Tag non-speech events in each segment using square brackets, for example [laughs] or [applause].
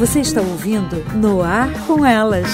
Você está ouvindo No Ar com Elas.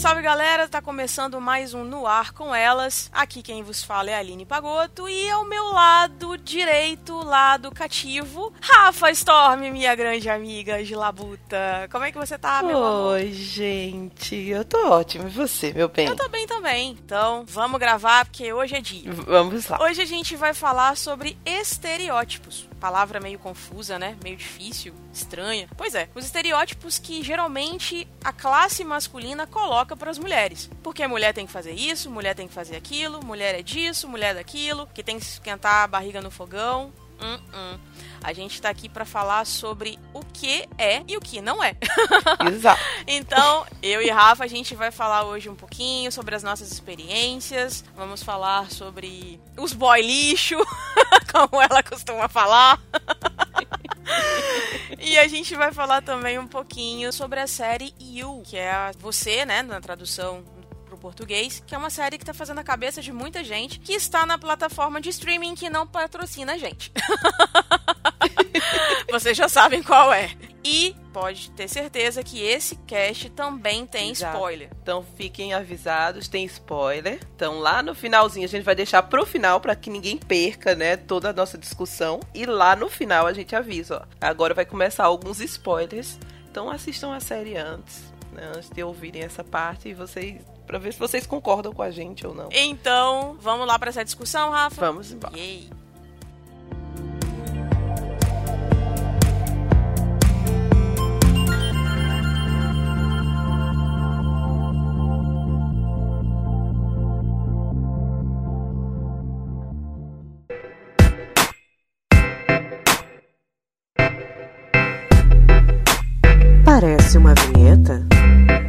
Salve, galera! Tá começando mais um No Ar com Elas. Aqui quem vos fala é a Aline Pagoto e ao meu lado direito, lado cativo, Rafa Storm, minha grande amiga de Labuta. Como é que você tá, meu amor? Oi, gente. Eu tô ótimo. E você, meu bem? Eu tô bem também. Então, vamos gravar porque hoje é dia. V- Vamos lá. Hoje a gente vai falar sobre estereótipos. Palavra meio confusa, né? Meio difícil, estranha. Pois é, os estereótipos que geralmente a classe masculina coloca para as mulheres. Porque mulher tem que fazer isso, mulher tem que fazer aquilo, mulher é disso, mulher é daquilo, que tem que esquentar a barriga no fogão. Hum, hum. A gente tá aqui para falar sobre o que é e o que não é. [laughs] Exato. Então, eu e Rafa, a gente vai falar hoje um pouquinho sobre as nossas experiências. Vamos falar sobre os boy lixo, [laughs] como ela costuma falar. [laughs] E a gente vai falar também um pouquinho sobre a série You, que é a você, né, na tradução português, que é uma série que tá fazendo a cabeça de muita gente que está na plataforma de streaming que não patrocina a gente. [laughs] Vocês já sabem qual é. E pode ter certeza que esse cast também tem Exato. spoiler. Então fiquem avisados, tem spoiler. Então lá no finalzinho a gente vai deixar pro final pra que ninguém perca, né, toda a nossa discussão. E lá no final a gente avisa, ó. Agora vai começar alguns spoilers. Então assistam a série antes, né, antes de ouvirem essa parte e vocês para ver se vocês concordam com a gente ou não. Então, vamos lá para essa discussão, Rafa? Vamos embora. Yay. Parece uma vinheta?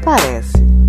Parece.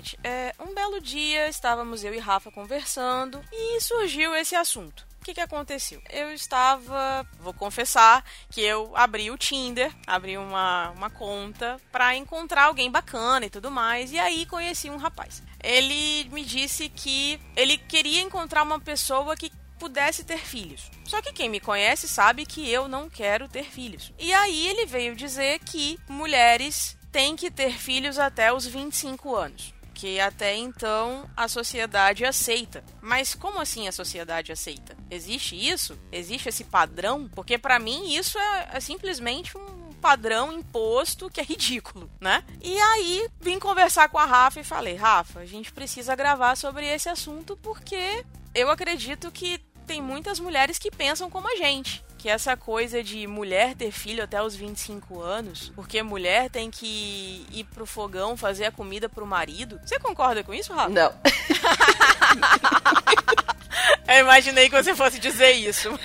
Gente, é, um belo dia estávamos eu e Rafa conversando e surgiu esse assunto. O que, que aconteceu? Eu estava, vou confessar, que eu abri o Tinder, abri uma, uma conta pra encontrar alguém bacana e tudo mais, e aí conheci um rapaz. Ele me disse que ele queria encontrar uma pessoa que pudesse ter filhos. Só que quem me conhece sabe que eu não quero ter filhos. E aí ele veio dizer que mulheres têm que ter filhos até os 25 anos. Que até então a sociedade aceita. Mas como assim a sociedade aceita? Existe isso? Existe esse padrão? Porque pra mim isso é, é simplesmente um padrão imposto que é ridículo, né? E aí vim conversar com a Rafa e falei: Rafa, a gente precisa gravar sobre esse assunto porque eu acredito que tem muitas mulheres que pensam como a gente. Que essa coisa de mulher ter filho até os 25 anos, porque mulher tem que ir pro fogão fazer a comida pro marido. Você concorda com isso, Rafa? Não. [laughs] Eu imaginei que você fosse dizer isso.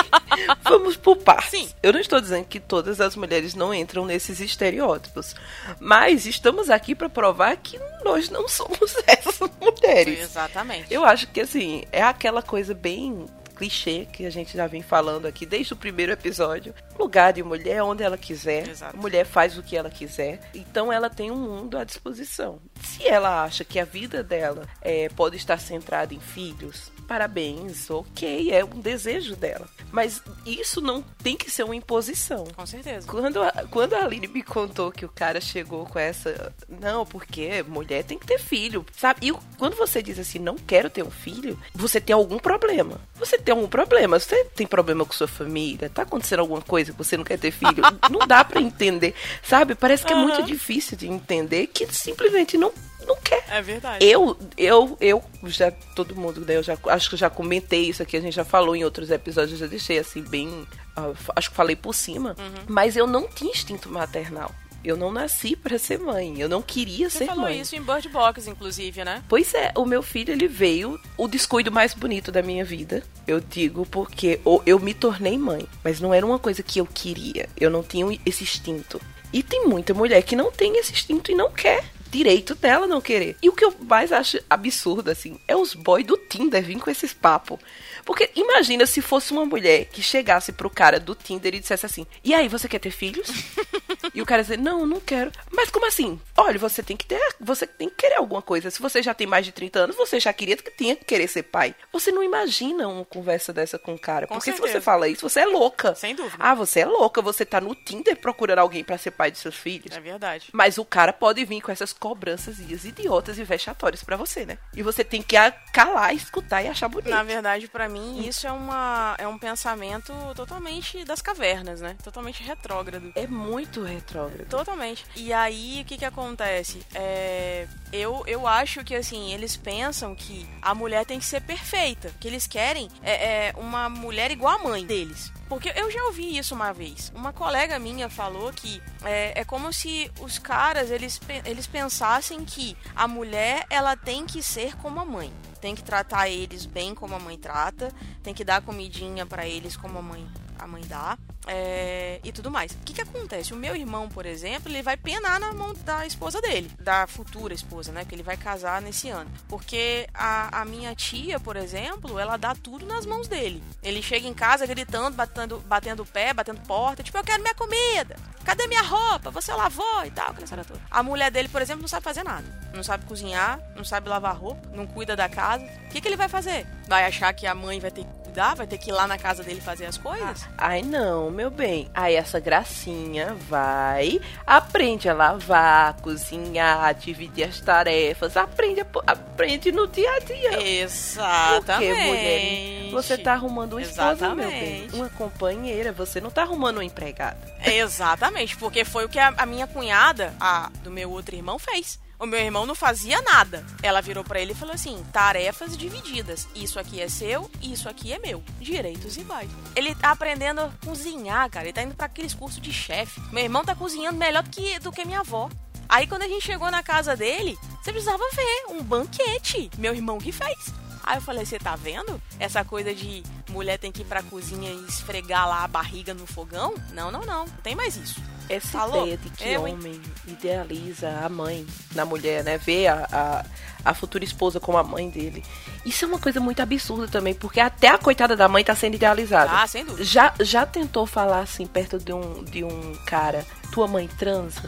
[laughs] Vamos por partes. Sim. Eu não estou dizendo que todas as mulheres não entram nesses estereótipos, mas estamos aqui para provar que nós não somos [laughs] essas mulheres. Exatamente. Eu acho que assim, é aquela coisa bem clichê que a gente já vem falando aqui desde o primeiro episódio. Lugar de mulher onde ela quiser. Exato. Mulher faz o que ela quiser. Então ela tem um mundo à disposição. Se ela acha que a vida dela é, pode estar centrada em filhos, parabéns, ok, é um desejo dela. Mas isso não tem que ser uma imposição. Com certeza. Quando a, quando a Aline me contou que o cara chegou com essa. Não, porque mulher tem que ter filho, sabe? E quando você diz assim, não quero ter um filho, você tem algum problema. Você tem algum problema. Você tem problema com sua família? Tá acontecendo alguma coisa que você não quer ter filho? [laughs] não dá pra entender, sabe? Parece que é muito difícil de entender que simplesmente não, não quer. É verdade. Eu, eu, eu já, todo mundo, né? Eu já, acho que já comentei isso aqui, a gente já falou em outros episódios, eu já deixei assim, bem. ah, acho que falei por cima. Mas eu não tinha instinto maternal. Eu não nasci para ser mãe. Eu não queria Você ser falou mãe. isso em Bird Box, inclusive, né? Pois é, o meu filho ele veio o descuido mais bonito da minha vida. Eu digo porque eu me tornei mãe, mas não era uma coisa que eu queria. Eu não tinha esse instinto. E tem muita mulher que não tem esse instinto e não quer. Direito dela não querer. E o que eu mais acho absurdo, assim, é os boys do Tinder vir com esses papos. Porque imagina se fosse uma mulher que chegasse pro cara do Tinder e dissesse assim: E aí, você quer ter filhos? [laughs] [laughs] e o cara dizer: Não, não quero. Mas como assim? Olha, você tem que ter. Você tem que querer alguma coisa. Se você já tem mais de 30 anos, você já queria que tinha que querer ser pai. Você não imagina uma conversa dessa com o cara. Com porque se certeza. você fala isso, você é louca. Sem dúvida. Ah, você é louca. Você tá no Tinder procurando alguém pra ser pai de seus filhos. É verdade. Mas o cara pode vir com essas cobranças idiotas e vexatórias pra você, né? E você tem que calar, escutar e achar bonito. Na verdade, pra mim, isso é, uma, é um pensamento totalmente das cavernas, né? Totalmente retrógrado. É muito retrógrado. Totalmente. E aí, o que que acontece? É, eu, eu acho que, assim, eles pensam que a mulher tem que ser perfeita. Que eles querem é, é uma mulher igual a mãe deles. Porque eu já ouvi isso uma vez. Uma colega minha falou que é, é como se os caras, eles, eles pensassem que a mulher, ela tem que ser como a mãe. Tem que tratar eles bem como a mãe trata. Tem que dar comidinha pra eles como a mãe, a mãe dá. é, e tudo mais. O que que acontece? O meu irmão, por exemplo, ele vai penar na mão da esposa dele, da futura esposa, né? Que ele vai casar nesse ano. Porque a, a minha tia, por exemplo, ela dá tudo nas mãos dele. Ele chega em casa gritando, batendo, batendo pé, batendo porta, tipo, eu quero minha comida. Cadê minha roupa? Você lavou e tal, toda. A mulher dele, por exemplo, não sabe fazer nada. Não sabe cozinhar, não sabe lavar roupa, não cuida da casa. O que, que ele vai fazer? Vai achar que a mãe vai ter que cuidar? Vai ter que ir lá na casa dele fazer as coisas? Ai, não, meu bem. Aí essa gracinha vai, aprende a lavar, cozinhar, dividir as tarefas, aprende, aprende no dia a dia. Exatamente. Porque, mulher, você tá arrumando uma esposa, meu bem. Uma companheira, você não tá arrumando uma empregada. Exatamente, porque foi o que a, a minha cunhada, a do meu outro irmão, fez. O meu irmão não fazia nada. Ela virou pra ele e falou assim: tarefas divididas. Isso aqui é seu, isso aqui é meu. Direitos iguais. Ele tá aprendendo a cozinhar, cara. Ele tá indo pra aqueles cursos de chefe. Meu irmão tá cozinhando melhor do que, do que minha avó. Aí quando a gente chegou na casa dele, você precisava ver um banquete. Meu irmão que fez. Aí eu falei, você tá vendo? Essa coisa de mulher tem que ir pra cozinha e esfregar lá a barriga no fogão? Não, não, não. Não tem mais isso. Essa Falou? ideia de que Eu, hein? homem idealiza a mãe na mulher, né? Vê a, a, a futura esposa como a mãe dele. Isso é uma coisa muito absurda também, porque até a coitada da mãe tá sendo idealizada. Ah, sem dúvida. Já, já tentou falar assim perto de um, de um cara, tua mãe transa?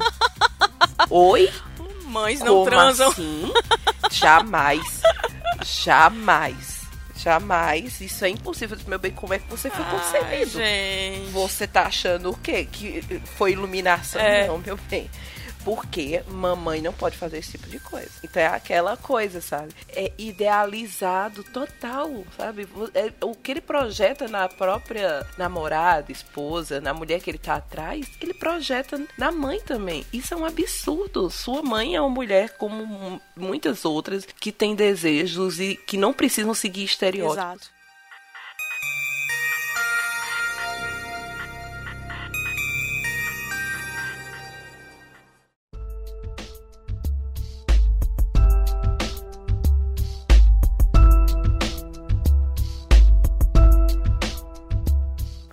[laughs] Oi? Mães não Como transam. assim? Jamais. [laughs] Jamais. Jamais. Isso é impossível. Meu bem, como é que você foi Ai, concebido? gente. Você tá achando o quê? Que foi iluminação? É. Não, meu bem. Porque mamãe não pode fazer esse tipo de coisa. Então é aquela coisa, sabe? É idealizado total, sabe? É, o que ele projeta na própria namorada, esposa, na mulher que ele tá atrás, ele projeta na mãe também. Isso é um absurdo. Sua mãe é uma mulher como mu- muitas outras que tem desejos e que não precisam seguir estereótipos. Exato.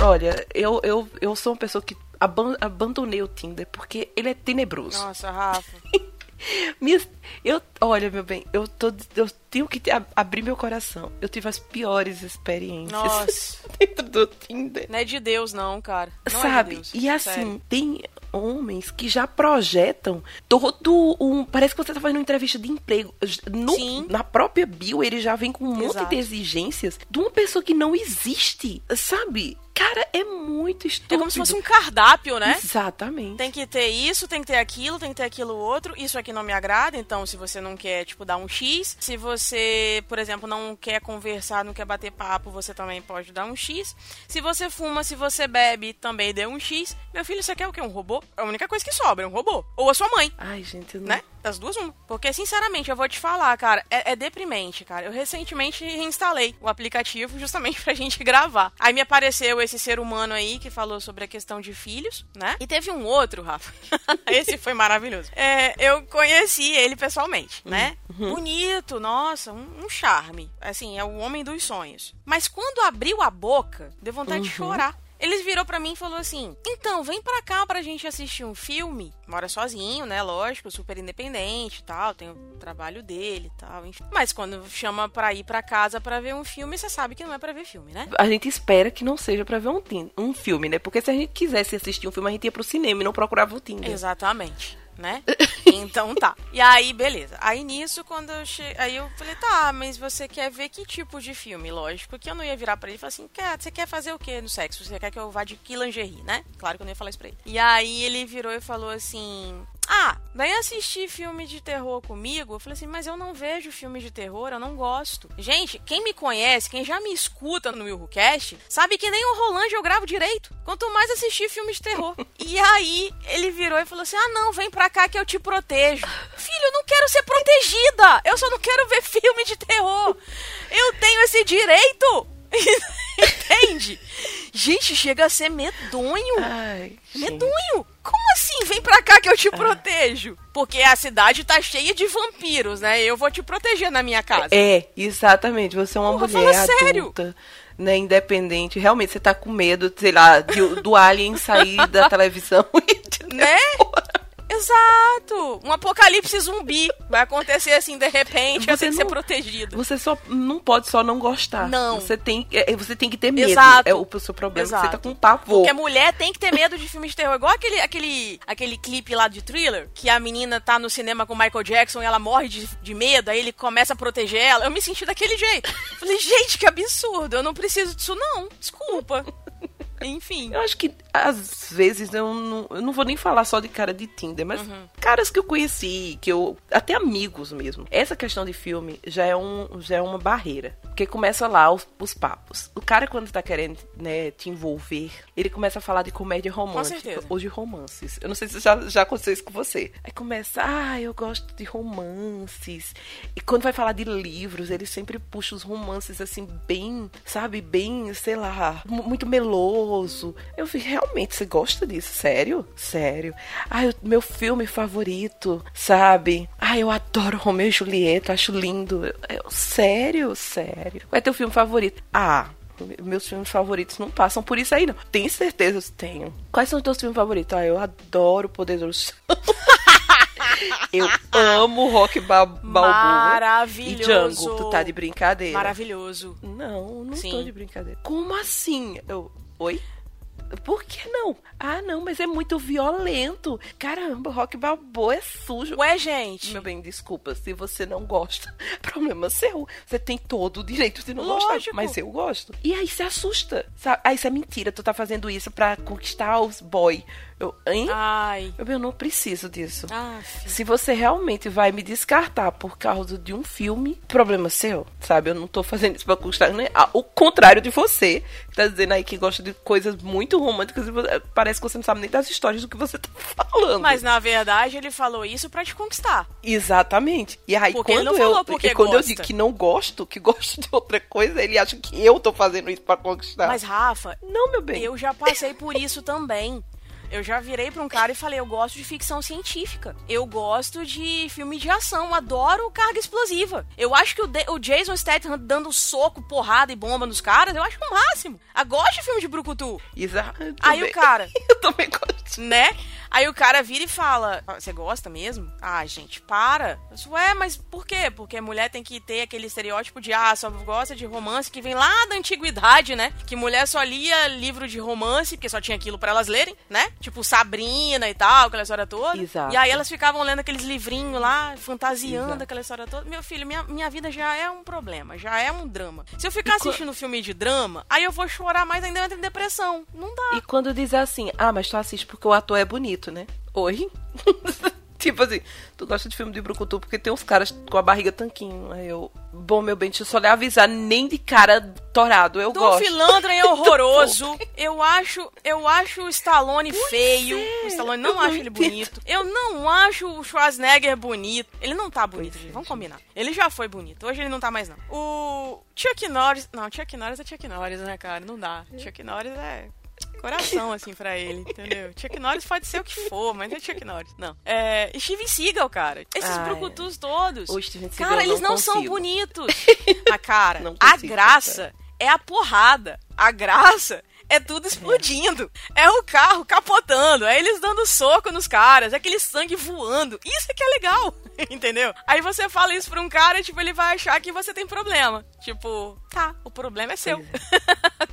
Olha, eu, eu, eu sou uma pessoa que aban- abandonei o Tinder porque ele é tenebroso. Nossa, Rafa. [laughs] Minhas- eu, olha, meu bem, eu, tô, eu tenho que ab- abrir meu coração. Eu tive as piores experiências Nossa. [laughs] dentro do Tinder. Não é de Deus, não, cara. Não Sabe? É de Deus. E assim, Sério. tem homens que já projetam todo um. Parece que você tá fazendo uma entrevista de emprego. No- Sim. Na própria bio, ele já vem com um monte Exato. de exigências de uma pessoa que não existe. Sabe? Cara, é muito estúpido. É como se fosse um cardápio, né? Exatamente. Tem que ter isso, tem que ter aquilo, tem que ter aquilo outro. Isso aqui não me agrada, então se você não quer, tipo, dar um X. Se você, por exemplo, não quer conversar, não quer bater papo, você também pode dar um X. Se você fuma, se você bebe, também dê um X. Meu filho, você quer o quê? Um robô? É a única coisa que sobra, é um robô. Ou a sua mãe, Ai, gente, eu não... né? Das duas, uma. Porque, sinceramente, eu vou te falar, cara, é, é deprimente, cara. Eu recentemente reinstalei o aplicativo justamente [laughs] pra gente gravar. Aí me apareceu esse ser humano aí que falou sobre a questão de filhos, né? E teve um outro, Rafa. [laughs] esse foi maravilhoso. É, eu conheci ele pessoalmente, né? Uhum. Bonito, nossa, um, um charme. Assim, é o homem dos sonhos. Mas quando abriu a boca, deu vontade de Uhum. chorar. Ele virou pra mim e falou assim: Então, vem pra cá pra gente assistir um filme. Mora sozinho, né? Lógico, super independente e tal. Tem o trabalho dele e tal. Enfim. Mas quando chama pra ir pra casa pra ver um filme, você sabe que não é pra ver filme, né? A gente espera que não seja pra ver um, um filme, né? Porque se a gente quisesse assistir um filme, a gente ia pro cinema e não procurava o Tinder. Exatamente. Né? [laughs] Então tá. E aí, beleza. Aí nisso, quando eu che... Aí eu falei, tá, mas você quer ver que tipo de filme? Lógico que eu não ia virar pra ele e falar assim, quer, você quer fazer o que no sexo? Você quer que eu vá de que lingerie, né? Claro que eu não ia falar isso pra ele. E aí ele virou e falou assim. Ah, vem assistir filme de terror comigo? Eu falei assim, mas eu não vejo filme de terror, eu não gosto. Gente, quem me conhece, quem já me escuta no WilhoCast, sabe que nem o Roland eu gravo direito. Quanto mais assistir filme de terror. [laughs] e aí ele virou e falou assim: ah, não, vem pra cá que eu te protejo. Filho, eu não quero ser protegida. Eu só não quero ver filme de terror. Eu tenho esse direito. [laughs] Entende? Gente, chega a ser medonho. Ai, gente. Medonho! Como assim? Vem pra cá que eu te protejo. Porque a cidade tá cheia de vampiros, né? Eu vou te proteger na minha casa. É, exatamente. Você é uma Porra, mulher fala sério. adulta, né, independente. Realmente, você tá com medo, sei lá, de- do alien sair da televisão [laughs] e te Né? Exato! Um apocalipse zumbi. Vai acontecer assim, de repente, eu Você tenho que ser protegido. Você só não pode só não gostar. Não. Você tem, é, você tem que ter medo. Exato. É o, seu problema. é que Você Exato. tá com pavor. Porque mulher tem que ter medo de filme de terror. Igual aquele, aquele, aquele clipe lá de thriller, que a menina tá no cinema com o Michael Jackson e ela morre de, de medo, aí ele começa a proteger ela. Eu me senti daquele jeito. Falei, gente, que absurdo. Eu não preciso disso, não. Desculpa. Enfim. Eu acho que às vezes eu não, eu não vou nem falar só de cara de Tinder, mas Uhum. caras que eu conheci, que eu até amigos mesmo. Essa questão de filme já é um já é uma barreira, porque começa lá os, os papos. O cara quando tá querendo, né, te envolver, ele começa a falar de comédia romântica certeza. ou de romances. Eu não sei se já já aconteceu isso com você. Aí começa, ah, eu gosto de romances. E quando vai falar de livros, ele sempre puxa os romances assim bem, sabe, bem, sei lá, mu- muito meloso. Eu vi, realmente, você gosta disso? Sério? Sério. Ah, o meu filme favorito, sabe? Ah, eu adoro Romeu e Julieta, acho lindo. Eu, sério? Sério. Qual é teu filme favorito? Ah, meus filmes favoritos não passam por isso aí, não. Tem certeza? Tenho. Quais são os teus filmes favoritos? Ah, eu adoro o Poder do [laughs] eu amo Rock Ba- Balboa. Maravilhoso. E Django. Tu tá de brincadeira. Maravilhoso. Não, não tô Sim. de brincadeira. Como assim? Eu, oi? Por que não? Ah, não, mas é muito violento. Caramba, Rock Balboa é sujo. Ué, gente. Meu bem, desculpa, se você não gosta, [laughs] problema seu. Você tem todo o direito de não gostar, Lógico. mas eu gosto. E aí se assusta, sabe? Ah, isso é mentira, tu tá fazendo isso pra conquistar os boy. Eu, hein? Ai. Eu, eu não preciso disso. Ah. Se você realmente vai me descartar por causa de um filme, problema seu, sabe? Eu não tô fazendo isso pra conquistar, né? O contrário de você, que tá dizendo aí que gosta de coisas muito românticas e parece que você não sabe nem das histórias do que você tá [laughs] falando. Mas na verdade ele falou isso pra te conquistar. Exatamente. E aí Porque ele quando não falou eu, porque e quando eu gosta. digo que não gosto, que gosto de outra coisa, ele acha que eu tô fazendo isso pra conquistar. Mas Rafa, não, meu bem. eu já passei por isso também. Eu já virei pra um cara e falei, eu gosto de ficção científica. Eu gosto de filme de ação, adoro carga explosiva. Eu acho que o, De- o Jason Statham dando soco, porrada e bomba nos caras, eu acho o máximo. Eu gosto de filme de brucutu, Exato. Aí o [laughs] cara- eu também gosto. né? Aí o cara vira e fala, "Ah, você gosta mesmo? Ah, gente, para. Eu disse, Ué, mas por quê? Porque mulher tem que ter aquele estereótipo de, ah, só gosta de romance que vem lá da antiguidade, né? Que mulher só lia livro de romance, porque só tinha aquilo pra elas lerem, né? Tipo Sabrina e tal, aquela história toda. Exato. E aí elas ficavam lendo aqueles livrinhos lá, fantasiando Exato. aquela história toda. Meu filho, minha, minha vida já é um problema, já é um drama. Se eu ficar E co- assistindo filme de drama, aí eu vou chorar mais ainda eu entro em depressão. Não dá. E quando diz assim, ah, mas tu assiste porque o ator é bonito, né? Oi? [laughs] Tipo assim, tu gosta de filme de brucutu porque tem uns caras com a barriga tanquinho. Aí eu, bom, meu bem, deixa eu só lhe avisar, nem de cara torado, eu Do gosto. Filandra é [laughs] horroroso. Eu acho, eu acho o Stallone feio. é, o Stallone não eu acho não ele entendo. bonito. Eu não acho o Schwarzenegger bonito. Ele não tá bonito, Pois é, gente. Vamos combinar. Ele já foi bonito. Hoje ele não tá mais não. O Chuck Norris, não, Chuck Norris é Chuck Norris, né, cara? Não dá. Chuck Norris é coração, [laughs] assim, pra ele, entendeu? Chuck Norris pode ser o que for, mas não é Chuck Norris. Não. É. Steven Seagal, cara. Esses Ah, é. brucutus todos. O Steven Seagal Cara, eles não não são bonitos. [laughs] Mas, cara, Não a consigo, graça é a porrada. A graça é tudo explodindo. É o carro capotando. É eles dando soco nos caras. É aquele sangue voando. Isso é que é legal. [laughs] Entendeu? Aí você fala isso pra um cara, tipo, ele vai achar que você tem problema. Tipo, tá, o problema é seu.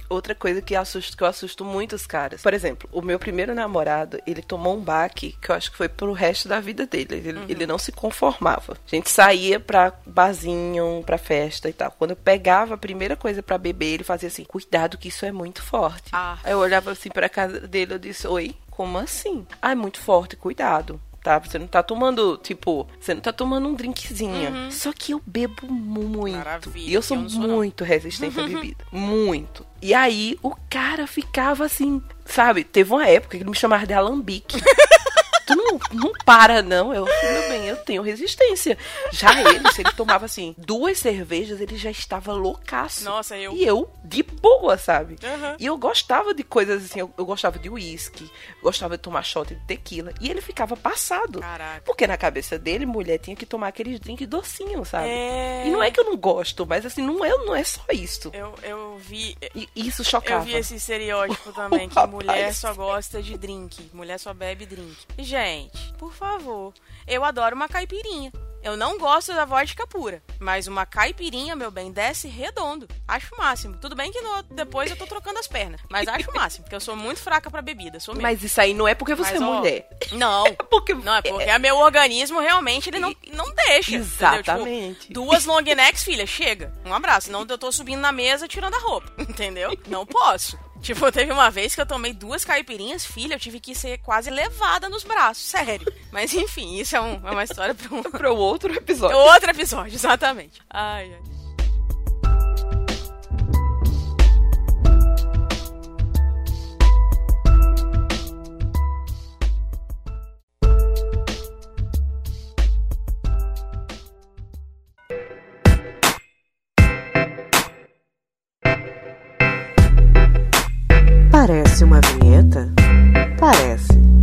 Outra coisa que, assusta, que eu assusto muito os caras. Por exemplo, o meu primeiro namorado, ele tomou um baque que eu acho que foi pro resto da vida dele. Ele, Uhum. ele não se conformava. A gente saía pra barzinho, pra festa e tal. Quando eu pegava a primeira coisa pra beber, ele fazia assim: cuidado que isso é muito forte. Ah. Aí eu olhava assim pra casa dele eu disse: oi, como assim? Ah, é muito forte, cuidado. Tá, você não tá tomando, tipo, você não tá tomando um drinkzinho. Só que eu bebo muito. Uhum. Maravilha, E eu sou eu não sou, não. muito resistente à [laughs] bebida. Muito. E aí o cara ficava assim, sabe? Teve uma época que ele me chamava de alambique. [laughs] tu não, não para, não. Eu, meu bem, eu tenho resistência. Já ele, se ele tomava assim, duas cervejas, ele já estava loucaço. Nossa, eu. E eu, de boa, sabe? Aham. E eu gostava de coisas assim, eu, eu gostava de uísque, gostava de tomar shot de tequila. E ele ficava passado. Caraca. Porque na cabeça dele, mulher tinha que tomar aqueles drinks docinhos, sabe? É. E não é que eu não gosto, mas assim, não é, não é só isso. Eu, eu vi. E isso chocava. Eu vi esse estereótipo [laughs] também, que mulher só gosta de drink, mulher só bebe drink. Gente, por favor, eu adoro uma caipirinha. Eu não gosto da vodka pura, mas uma caipirinha, meu bem, desce redondo. Acho o máximo. Tudo bem que no- depois eu tô trocando as pernas, mas acho o máximo, porque eu sou muito fraca pra bebida, sou mesmo. Mas isso aí não é porque você Mas, é ó, mulher. Não. [laughs] porque Não, é porque é meu organismo realmente ele não, não deixa. entendeu? Exatamente. Tipo, duas long necks, filha, chega. Um abraço. Senão eu tô subindo na mesa tirando a roupa. [laughs] Entendeu? Não posso. Tipo, teve uma vez que eu tomei duas caipirinhas, filha, eu tive que ser quase levada nos braços, sério. Mas enfim, isso é, um- é uma história pra um [laughs] Para o outro episódio. outro episódio, exatamente. Ai, ai. Parece uma vinheta? Parece.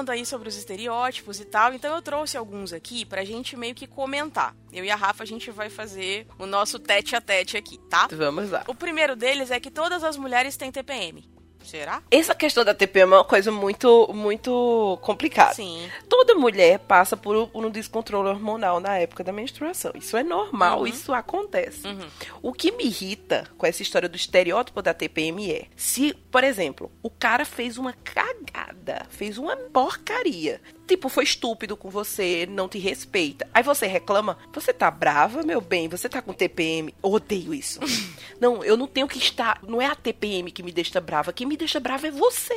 Falando aí sobre os estereótipos e tal, então eu trouxe alguns aqui pra gente meio que comentar. Eu e a Rafa, a gente vai fazer o nosso tete a tete aqui, tá? Vamos lá. O primeiro deles é que todas as mulheres têm TPM. Será? Essa questão da TPM é uma coisa muito, muito complicada. Sim. Toda mulher passa por, um descontrole hormonal na época da menstruação. Isso é normal, Uhum. isso acontece. O que me irrita com essa história do estereótipo da TPM é se, por exemplo, o cara fez uma cagada, fez uma porcaria. Tipo, foi estúpido com você, não te respeita. Aí você reclama, você tá brava, meu bem, você tá com TPM. Eu odeio isso. [laughs] não, eu não tenho que estar. Não é a TPM que me deixa brava. Quem me deixa brava é você.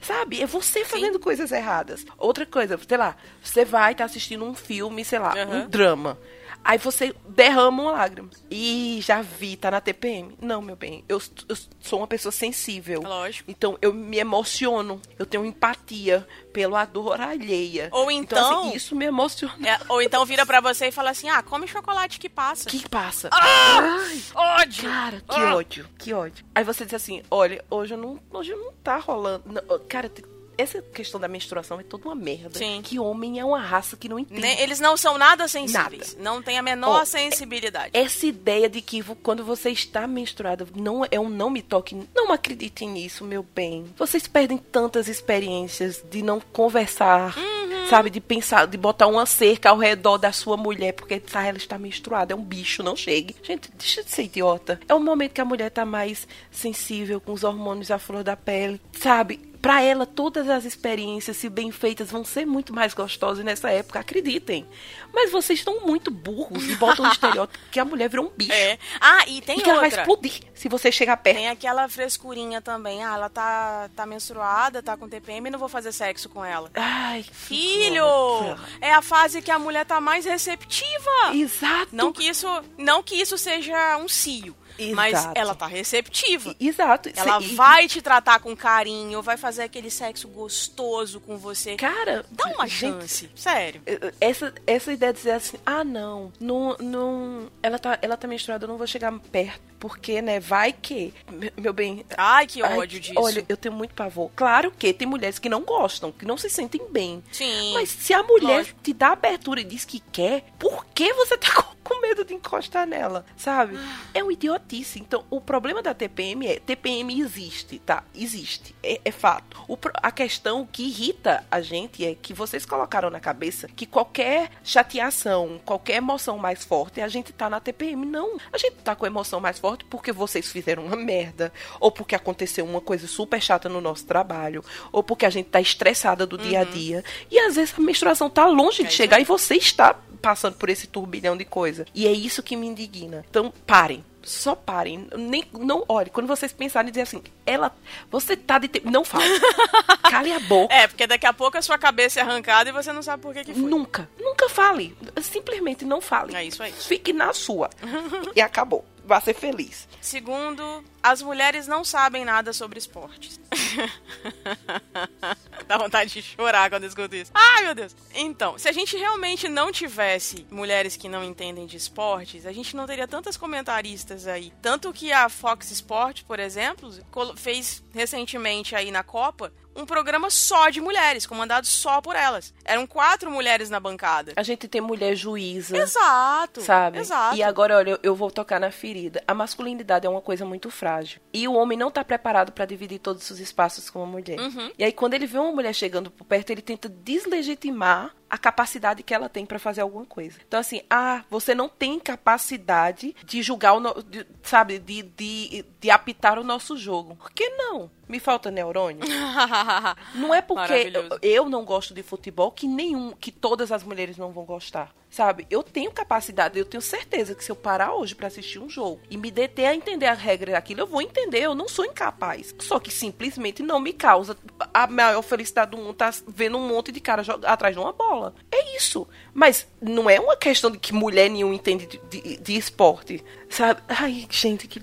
Sabe? É você fazendo coisas erradas. Outra coisa, sei lá, você vai estar assistindo um filme, sei lá, Aham. um drama. Aí você derrama uma lágrima. Ih, já vi, tá na TPM. Não, meu bem, eu, eu sou uma pessoa sensível. Lógico. Então eu me emociono. Eu tenho empatia pela dor alheia. Ou então- assim, isso me emociona. É, ou então vira pra você e fala assim: ah, come chocolate que passa. Que passa? Ai, ódio! Cara, que Ah. ódio, que ódio. Aí você diz assim, olha, hoje eu não, hoje não tá rolando. Não, cara, essa questão da menstruação é toda uma merda. Sim. Que homem é uma raça que não entende. Eles não são nada sensíveis. Não tem a menor Ó, sensibilidade. Essa ideia de que quando você está menstruada, não é um não me toque, não acreditem nisso, meu bem. Vocês perdem tantas experiências de não conversar, sabe? De pensar, de botar uma cerca ao redor da sua mulher, porque sabe, ela está menstruada, é um bicho, não chegue. Gente, deixa de ser idiota. É o momento que a mulher tá mais sensível, com os hormônios à flor da pele, sabe? Para ela, todas as experiências, se bem feitas, vão ser muito mais gostosas nessa época, acreditem. Mas vocês estão muito burros e botam o [laughs] estereótipo que a mulher virou um bicho. É. Ah, e tem e que ela vai outra. explodir se você chegar perto. Tem aquela frescurinha também. Ah, ela tá, tá menstruada, tá com TPM, não vou fazer sexo com ela. Ai, Filho! É a fase que a mulher tá mais receptiva. Exato. Não que isso, não que isso seja um cio, mas Exato. ela tá receptiva. Exato. Ela Cê- vai te tratar com carinho, vai fazer aquele sexo gostoso com você. Cara, Dá uma gente, chance, sério. Essa, essa ideia de dizer assim, ah, não, não, não ela tá, ela tá menstruada, eu não vou chegar perto, porque, né, vai que, meu- bem... Ai, que ai, ódio disso. Olha, eu tenho muito pavor. Claro que tem mulheres que não gostam, que não se sentem bem. Sim. Mas se a mulher lógico. te dá abertura e diz que quer, por que você tá com- com medo de encostar nela, sabe? É uma idiotice. Então, o problema da TPM é, TPM existe, tá? Existe. É, é fato. O a questão que irrita a gente é que vocês colocaram na cabeça que qualquer chateação, qualquer emoção mais forte, a gente tá na TPM. Não. A gente tá com emoção mais forte porque vocês fizeram uma merda, ou porque aconteceu uma coisa super chata no nosso trabalho, ou porque a gente tá estressada do dia a dia. E às vezes a menstruação tá longe de isso chegar e você está passando por esse turbilhão de coisa. E é isso que me indigna. Então, parem. Só parem. Nem, não, olhe, quando vocês pensarem e dizer assim, ela. Você tá de tempo. Não fale. [laughs] Cale a boca. É, porque daqui a pouco a sua cabeça é arrancada e você não sabe por que, que foi. Nunca. Nunca fale. Simplesmente não fale. É isso aí. Fique na sua. [laughs] e acabou. Vá ser feliz. Segundo, as mulheres não sabem nada sobre esportes. [laughs] Dá vontade de chorar quando escuto isso. Ai, meu Deus. Então, se a gente realmente não tivesse mulheres que não entendem de esportes, a gente não teria tantas comentaristas aí. Tanto que a Fox Sport, por exemplo, fez recentemente aí na Copa um programa só de mulheres, comandado só por elas. Eram quatro mulheres na bancada. A gente tem mulher juíza. Exato. Sabe? Exato. E agora, olha, eu, vou tocar na ferida. A masculinidade é uma coisa muito frágil. E o homem não tá preparado pra dividir todos os espaços com a mulher. Uhum. E aí, quando ele vê uma mulher chegando por perto, ele tenta deslegitimar a capacidade que ela tem pra fazer alguma coisa. Então, assim, ah, você não tem capacidade de julgar o. No, de- sabe, de, de, de apitar o nosso jogo. Por que não? Me falta neurônio? [laughs] Não é porque eu não gosto de futebol que nenhum, que todas as mulheres não vão gostar. Sabe? Eu tenho capacidade, eu tenho certeza que se eu parar hoje pra assistir um jogo e me deter a entender a regra daquilo, eu vou entender, eu não sou incapaz. Só que simplesmente não me causa a maior felicidade do mundo tá vendo um monte de cara atrás de uma bola. É isso. Mas não é uma questão de que mulher nenhum entende de, de- de esporte. Sabe? Ai, gente, que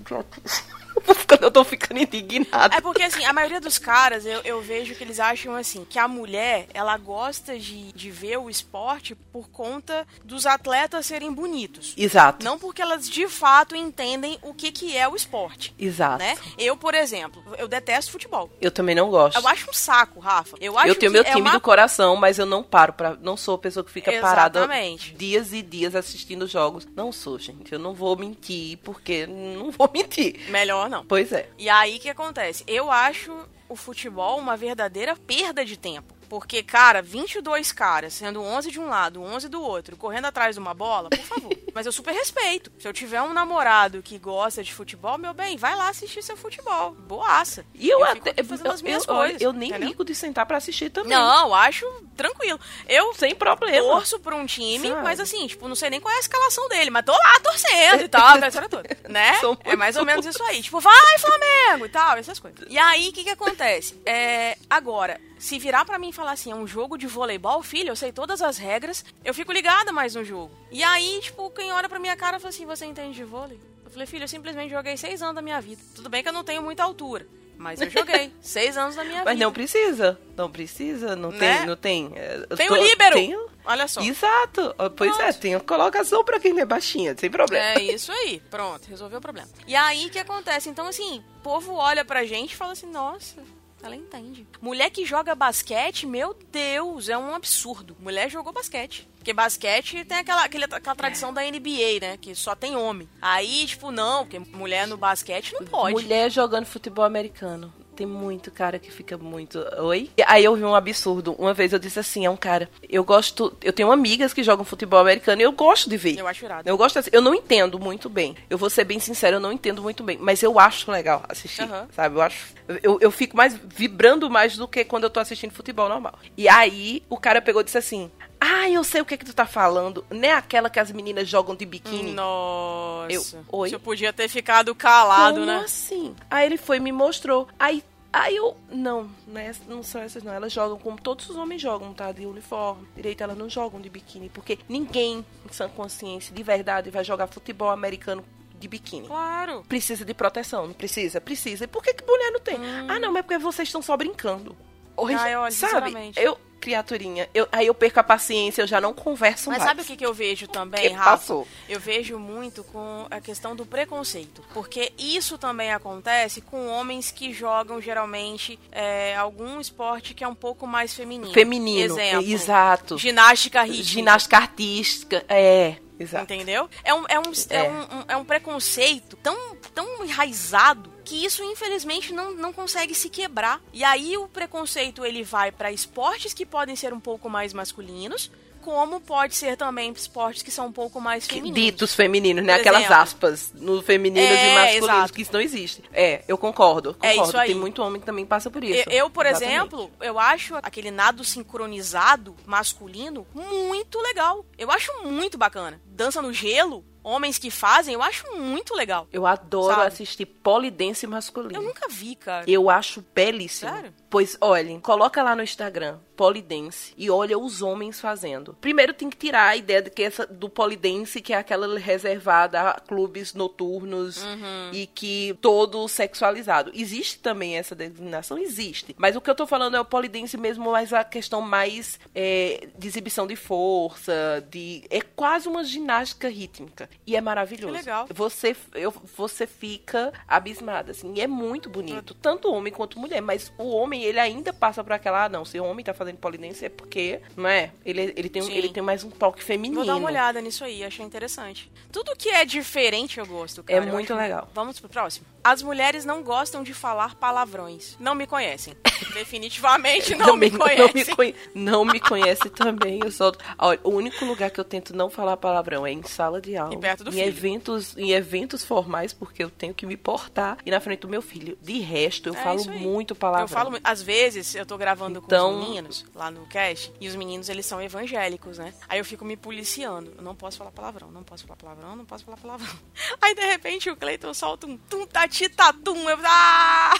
ficando- eu tô ficando indignada. É porque, assim, a maioria dos caras, eu, eu vejo que eles acham, assim, que a mulher, ela gosta de, de ver o esporte por conta dos atletas serem bonitos. Exato. Não porque elas, de fato, entendem o que, que é o esporte. Exato. Né? Eu, por exemplo, eu detesto futebol. Eu também não gosto. Eu acho um saco, Rafa. Eu acho eu tenho meu é time uma do coração, mas eu não paro para, não sou a pessoa que fica parada Exatamente. dias e dias assistindo jogos. Não sou, gente. Eu não vou mentir porque não vou [laughs] mentir. Melhor não. Pois é. E aí o que acontece? Eu acho o futebol uma verdadeira perda de tempo. Porque, cara, 22 caras, sendo 11 de um lado, 11 do outro, correndo atrás de uma bola, por favor. [laughs] Mas eu super respeito. Se eu tiver um namorado que gosta de futebol, meu bem, vai lá assistir seu futebol. Boaça. E eu, fico até fazendo as eu, minhas eu, coisas. eu nem entendeu? ligo de sentar pra assistir também. Não, acho tranquilo. Eu sem problema. torço pra um time, Sabe? mas assim, tipo, não sei nem qual é a escalação dele, mas tô lá torcendo e tal, história toda, [laughs] né? É mais ou menos isso aí. Tipo, vai Flamengo e tal, essas coisas. E aí, o que que acontece? É, agora, se virar pra mim e falar assim, é um jogo de voleibol, filho, eu sei todas as regras, eu fico ligada mais no jogo. E aí, tipo, quem olha pra minha cara fala assim, você entende de vôlei? Eu falei, filho, eu simplesmente joguei seis anos da minha vida. Tudo bem que eu não tenho muita altura, mas eu joguei [laughs] seis anos da minha Mas vida. não precisa. Não precisa, não Né? tem, não tem. é, eu Tem tô- o líbero! tenho- Olha só. Exato. Pois é, Pronto. tem colocação pra quem é baixinha, sem problema. É isso aí, pronto, resolveu o problema. E aí o que acontece? Então, assim, o povo olha pra gente e fala assim: nossa, ela entende. Mulher que joga basquete, meu Deus, é um absurdo. Mulher jogou basquete. Porque basquete tem aquela, aquela tradição da NBA, né? Que só tem homem. Aí, tipo, não, porque mulher no basquete não pode. Mulher jogando futebol americano. Tem muito cara que fica muito. Oi? E aí eu vi um absurdo. Uma vez eu disse assim: é um cara. Eu gosto. Eu tenho amigas que jogam futebol americano e eu gosto de ver. Eu acho irado. Eu gosto assim. Eu não entendo muito bem. Eu vou ser bem sincero, eu não entendo muito bem. Mas eu acho legal assistir. Aham. Sabe? Eu acho. Eu, eu fico mais vibrando mais do que quando eu tô assistindo futebol normal. E aí o cara pegou e disse assim. Ah, eu sei o que é que tu tá falando. Não é aquela que as meninas jogam de biquíni. Nossa. Eu- oi? Você podia ter ficado calado, Como né? assim? Aí ele foi e me mostrou. Aí, aí eu. Não, não, é- não são essas não. Elas jogam como todos os homens jogam, tá? De uniforme. Direito, elas não jogam de biquíni. Porque ninguém, em sã consciência, de verdade, vai jogar futebol americano de biquíni. Claro. Precisa de proteção, não precisa? Precisa. E por que, que mulher não tem? Ah, não, mas é porque vocês estão só brincando. Ai, olha, sabe? Eu, criaturinha, eu, aí eu perco a paciência, eu já não converso Mas mais. sabe o que, que eu vejo também, Rafa? passou? Eu vejo muito com a questão do preconceito. Porque isso também acontece com homens que jogam, geralmente, é, algum esporte que é um pouco mais feminino. Feminino, Exemplo, exato. ginástica rítmica. Ginástica artística, é, exato. Entendeu? É um, é um, é. É. um, um- é um preconceito tão, tão enraizado que isso, infelizmente, não, não consegue se quebrar. E aí o preconceito ele vai para esportes que podem ser um pouco mais masculinos, como pode ser também esportes que são um pouco mais femininos. Ditos femininos, né? Aquelas aspas no feminino É, e masculino, exato. que isso não existe. É, eu concordo, É concordo. isso aí. Tem muito homem que também passa por isso. Eu, eu, por Exatamente. exemplo, eu acho aquele nado sincronizado masculino muito legal. Eu acho muito bacana. Dança no gelo, homens que fazem, eu acho muito legal. Eu adoro Sabe? assistir polidense masculino. Eu nunca vi, cara. Eu acho belíssimo. Sério? Pois, olhem, coloca lá no Instagram, polidense, e olha os homens fazendo. Primeiro tem que tirar a ideia de que essa, do polidense, que é aquela reservada a clubes noturnos Uhum. e que todo sexualizado. Existe também essa designação? Existe. Mas o que eu tô falando é o polidense mesmo, mas a questão mais é, de exibição de força, de... É quase uma ginástica rítmica. E é maravilhoso. Que legal. Você, eu, você fica abismada, assim. E é muito bonito. Tanto homem quanto mulher. Mas o homem, ele ainda passa por aquela... Ah, não, se o homem tá fazendo polidense é porque... Não é? Ele, ele, tem, Sim. ele tem mais um toque feminino. Vou dar uma olhada nisso aí, achei interessante. Tudo que é diferente eu gosto, cara. É muito acho- legal. Vamos pro próximo. As mulheres não gostam de falar palavrões. Não me conhecem. [laughs] Definitivamente não, me Também conhecem. Não me, conhe- não me conhece também. Eu só... Olha, o único lugar que eu tento não falar palavrão é em sala de aula. E perto do em filho. eventos Em eventos formais, porque eu tenho que me portar. E na frente do meu filho. De resto, eu É falo muito palavrão. Eu falo, às vezes eu tô gravando com Então- os meninos lá no cast e os meninos eles são evangélicos, né? Aí eu fico me policiando. Eu não posso falar palavrão, não posso falar palavrão, não posso falar palavrão. [laughs] Aí de repente o Cleiton solta um tum tatum. Eu ah!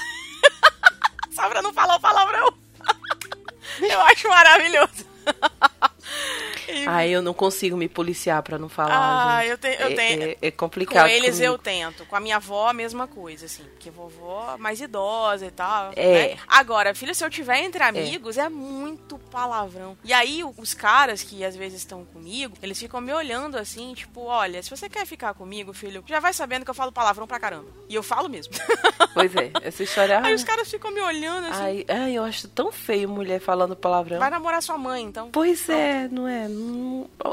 [laughs] Só pra não falar o palavrão. [laughs] eu acho maravilhoso. [laughs] Aí eu não consigo me policiar pra não falar. Ah, gente. eu tenho- eu É- tenho- É, é complicado. Com eles eu tento. Com a minha avó, a mesma coisa, assim. Porque vovó mais idosa e tal. É. né? Agora, filho, se eu tiver entre amigos, é. muito palavrão. E aí, os caras que às vezes estão comigo, eles ficam me olhando assim, tipo, olha, se você quer ficar comigo, filho, já vai sabendo que eu falo palavrão pra caramba. E eu falo mesmo. [laughs] Pois é, essa história. aí os caras ficam me olhando assim. Ai, ai, eu acho tão feio mulher falando palavrão. Vai namorar sua mãe, então. Pois é, não é? Não...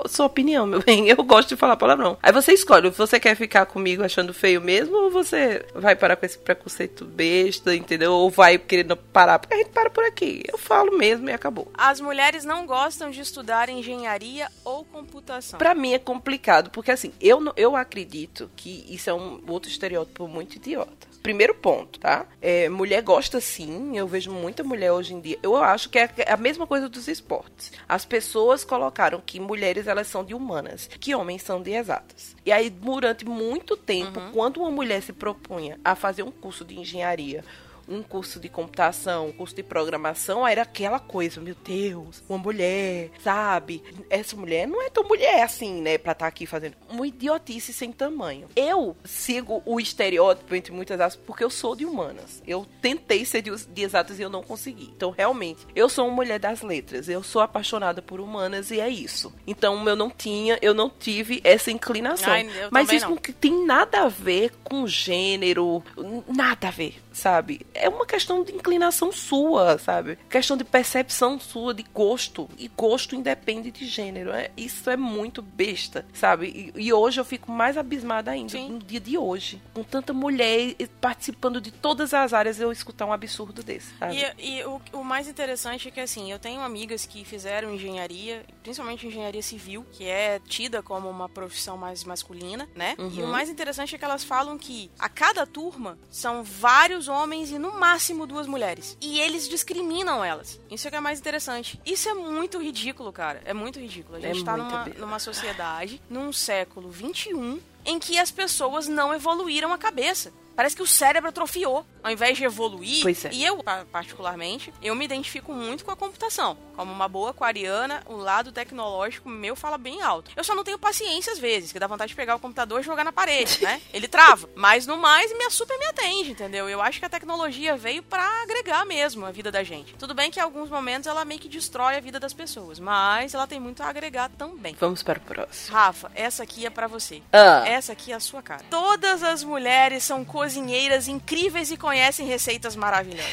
Sua opinião, meu bem. Eu gosto de falar palavrão. Aí você escolhe, você quer ficar comigo achando feio mesmo ou você vai parar com esse preconceito besta, entendeu? Ou vai querendo parar, porque a gente para por aqui. Eu falo mesmo e acabou. As mulheres não gostam de estudar engenharia ou computação. Pra mim é complicado, porque assim, eu, eu acredito que isso é um outro estereótipo muito idiota. Primeiro ponto, tá? É, mulher gosta sim, eu vejo muita mulher hoje em dia. Eu acho que é a mesma coisa dos esportes. As pessoas colocaram que mulheres elas são de humanas, que homens são de exatas. E aí, durante muito tempo, quando uma mulher se propunha a fazer um curso de engenharia, um curso de computação, um curso de programação, era aquela coisa, meu Deus, uma mulher, sabe? Essa mulher não é tão mulher assim, né, pra estar aqui fazendo uma idiotice sem tamanho. Eu sigo o estereótipo, entre muitas aspas, porque eu sou de humanas. Eu tentei ser de, de exatas e eu não consegui. Então, realmente, eu sou uma mulher das letras, eu sou apaixonada por humanas e é isso. Então, eu não tinha, eu não tive essa inclinação. Ai, Mas isso não. não tem nada a ver com gênero, nada a ver. Sabe? É uma questão de inclinação sua, sabe? Questão de percepção sua, de gosto. E gosto independe de gênero. É, isso é muito besta, sabe? E, e hoje eu fico mais abismada ainda, Sim. no dia de hoje. Com tanta mulher participando de todas as áreas, eu escutar um absurdo desse, sabe? E, e o, o mais interessante é que, assim, eu tenho amigas que fizeram engenharia, principalmente engenharia civil, que é tida como uma profissão mais masculina, né? E o mais interessante é que elas falam que a cada turma são vários homens e no máximo duas mulheres. E eles discriminam elas. Isso é que é mais interessante. Isso é muito ridículo, cara. É muito ridículo. A É gente tá muito numa, numa sociedade, num século XXI, em que as pessoas não evoluíram a cabeça. Parece que o cérebro atrofiou, ao invés de evoluir. É. E eu, pa- particularmente, eu me identifico muito com a computação. Como uma boa aquariana, o lado tecnológico meu fala bem alto. Eu só não tenho paciência às vezes, que dá vontade de pegar o computador e jogar na parede, né? [laughs] Ele trava. Mas no mais, me super me atende, entendeu? Eu acho que a tecnologia veio pra agregar mesmo a vida da gente. Tudo bem que em alguns momentos ela meio que destrói a vida das pessoas, mas ela tem muito a agregar também. Vamos para o próximo. Rafa, essa aqui é pra você. Ah. Essa aqui é a sua cara. Todas as mulheres são cozinheiras incríveis e conhecem receitas maravilhosas.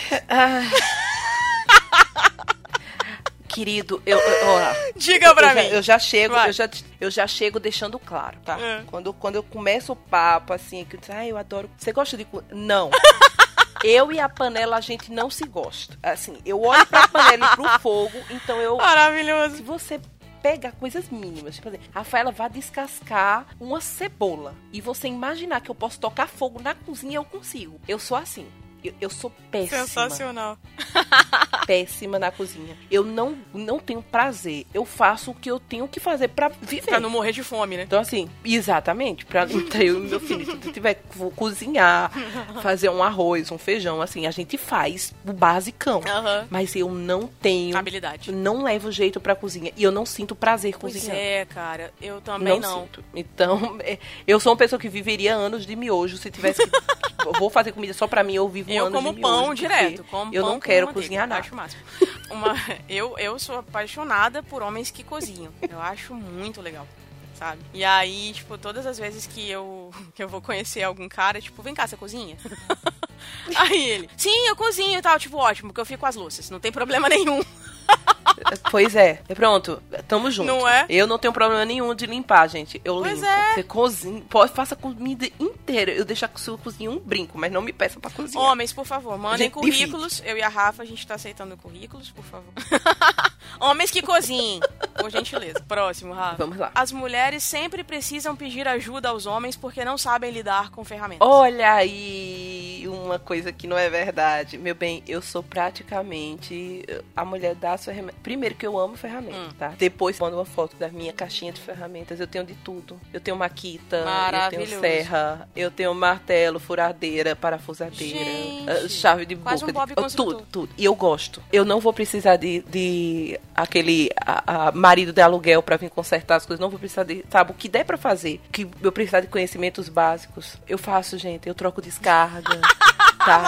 Querido, eu, eu, ó, Diga pra eu já, mim. eu já chego, Vai. eu já, eu já chego deixando claro, tá? É. Quando, quando eu começo o papo, assim, que ah, eu adoro. Você gosta de. co-" Não. [laughs] Eu e a panela, a gente não se gosta. Assim, eu olho pra panela e pro fogo, então eu. Se Maravilhoso. você pega coisas mínimas, tipo assim, Rafaela vai descascar uma cebola e você imaginar que eu posso tocar fogo na cozinha, eu consigo. Eu sou assim. Eu, eu sou péssima. Sensacional. [laughs] péssima na cozinha. Eu não, não tenho prazer. Eu faço o que eu tenho que fazer pra viver. Pra não morrer de fome, né? Então, assim, exatamente. Pra então, eu e meu filho, se tu tiver que co- cozinhar, fazer um arroz, um feijão, assim, a gente faz o basicão. Aham. Mas eu não tenho. Habilidade. Não levo jeito pra cozinha. E eu não sinto prazer Pois cozinhando. é, cara. Eu também não. sinto. Então, [laughs] é, eu sou uma pessoa que viveria anos de miojo se tivesse que. eu [laughs] vou fazer comida só pra mim, eu vivo Eu como pão direto. Como eu pão não quero cozinhar nada. Acho o máximo. Uma, [laughs] eu, eu sou apaixonada por homens que cozinham. Eu acho muito legal. Sabe? E aí, tipo, todas as vezes que eu, [laughs] que eu vou conhecer algum cara, tipo, vem cá, você cozinha? [laughs] aí ele, sim, eu cozinho e tal, tipo, ótimo, porque eu fico com as louças, não tem problema nenhum. [laughs] Pois é. Pronto, tamo junto. Não é? Eu não tenho problema nenhum de limpar, gente. Eu Pois limpo. é. Você cozinha, pode, faça a comida inteira. Eu deixo a sua cozinha um brinco, mas não me peça pra cozinhar. Homens, por favor, mandem currículos. Eu e a Rafa, a gente tá aceitando currículos, por favor. [laughs] Homens que cozinhem, por gentileza. Próximo, Rafa. Vamos lá. As mulheres sempre precisam pedir ajuda aos homens porque não sabem lidar com ferramentas. Olha aí uma coisa que não é verdade. Meu bem, eu sou praticamente a mulher das ferramentas. Primeiro que eu amo ferramentas, Hum. tá? Depois mando uma foto da minha caixinha de ferramentas. Eu tenho de tudo. Eu tenho maquita, eu tenho serra, eu tenho martelo, furadeira, parafusadeira, Gente, ah, chave de boca. um de... Tudo, tudo. E eu gosto. Eu não vou precisar de, de aquele a- a marido de aluguel pra vir consertar as coisas. Não vou precisar de, sabe, o que der pra fazer. Que eu precisar de conhecimentos básicos. Eu faço, gente. Eu troco descarga. [laughs] tá? Eu, eu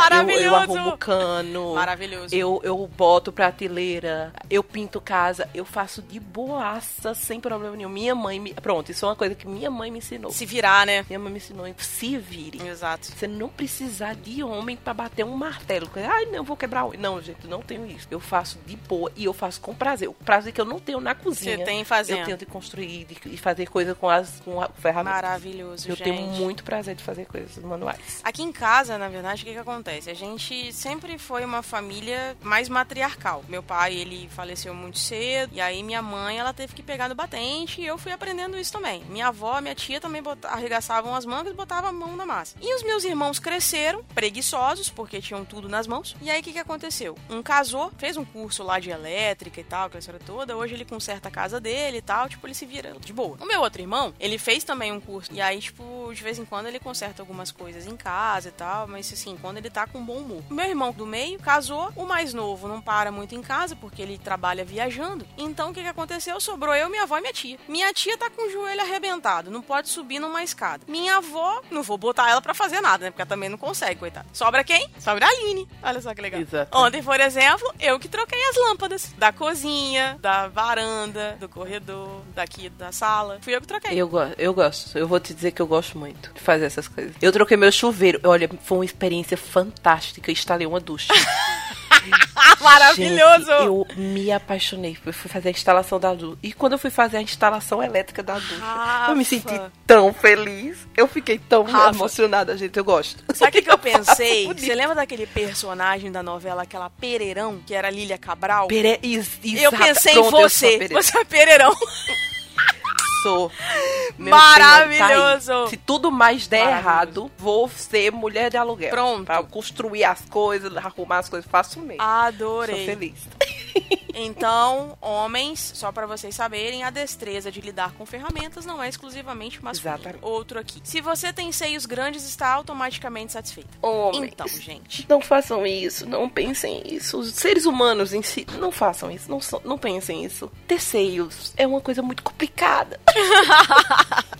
Maravilhoso. arrumo cano. Maravilhoso. Eu, eu boto prateleira, eu pinto casa, eu faço de boaça, sem problema nenhum. Minha mãe me. Pronto, isso é uma coisa que minha mãe me ensinou. Se virar, né? Minha mãe me ensinou, se vire. Exato. Você não precisar de homem pra bater um martelo. Ai, não, vou quebrar o. Não, gente, não tenho isso. Eu faço de boa e eu faço com prazer. O prazer que eu não tenho na cozinha. Você tem fazendo. Eu tenho de construir e fazer coisa com as com a ferramentas. Maravilhoso, Eu gente. tenho muito prazer de fazer coisas manuais. Aqui em casa, na verdade, o que, que acontece? A gente sempre foi uma família mais matriarcal. Meu pai, ele faleceu muito cedo, e aí minha mãe, ela teve que pegar no batente, e eu fui aprendendo isso também. Minha avó, minha tia também arregaçavam as mangas e botavam a mão na massa. E os meus irmãos cresceram, preguiçosos, porque tinham tudo nas mãos. E aí, o que, que aconteceu? Um casou, fez um curso lá de elétrica e tal, aquela história toda. Hoje ele conserta a casa dele e tal, tipo, ele se vira de boa. O meu outro irmão, ele fez também um curso. E aí, tipo, de vez em quando ele conserta algumas coisas em casa e tal, mas assim, quando ele tá com bom humor. Meu irmão do meio casou, o mais novo não para muito em casa porque ele trabalha viajando. Então o que, que aconteceu? Sobrou eu, minha avó e minha tia. Minha tia tá com o joelho arrebentado, não pode subir numa escada. Minha avó, não vou botar ela pra fazer nada, né? Porque ela também não consegue, coitada. Sobra quem? Sobra a Aline. Olha só que legal. Exato. Ontem, por exemplo, eu que troquei as lâmpadas da cozinha, da varanda, do corredor, daqui da sala. Fui eu que troquei. Eu, eu gosto. Eu vou te dizer que eu gosto muito de fazer essas coisas. Eu troquei meu chuveiro. Olha, foi uma experiência fantástica. Instalei uma ducha. [laughs] Maravilhoso! Gente, eu me apaixonei. Eu fui fazer a instalação da ducha. E quando eu fui fazer a instalação elétrica da ducha, Rafa. eu me senti tão feliz. Eu fiquei tão Rafa. emocionada, gente. Eu gosto. Sabe o que, [laughs] que eu pensei? Você lembra daquele personagem da novela, aquela Pereirão, que era Lília Cabral? Pere... is- Eu pensei em você. Você é Pereirão. [laughs] Sou. Meu Maravilhoso. Senhor, tá. Se tudo mais der errado, vou ser mulher de aluguel. Pronto. Pra construir as coisas, arrumar as coisas, faço mesmo. Sou Adorei. feliz. Então, homens, só pra vocês saberem, a destreza de lidar com ferramentas não é exclusivamente masculina. Exatamente. Outro aqui. Se você tem seios grandes, está automaticamente satisfeita. Homens. Então, gente. Não façam isso, não pensem isso. Os seres humanos em si, não façam isso, não, so- não pensem isso. Ter seios é uma coisa muito complicada. [laughs]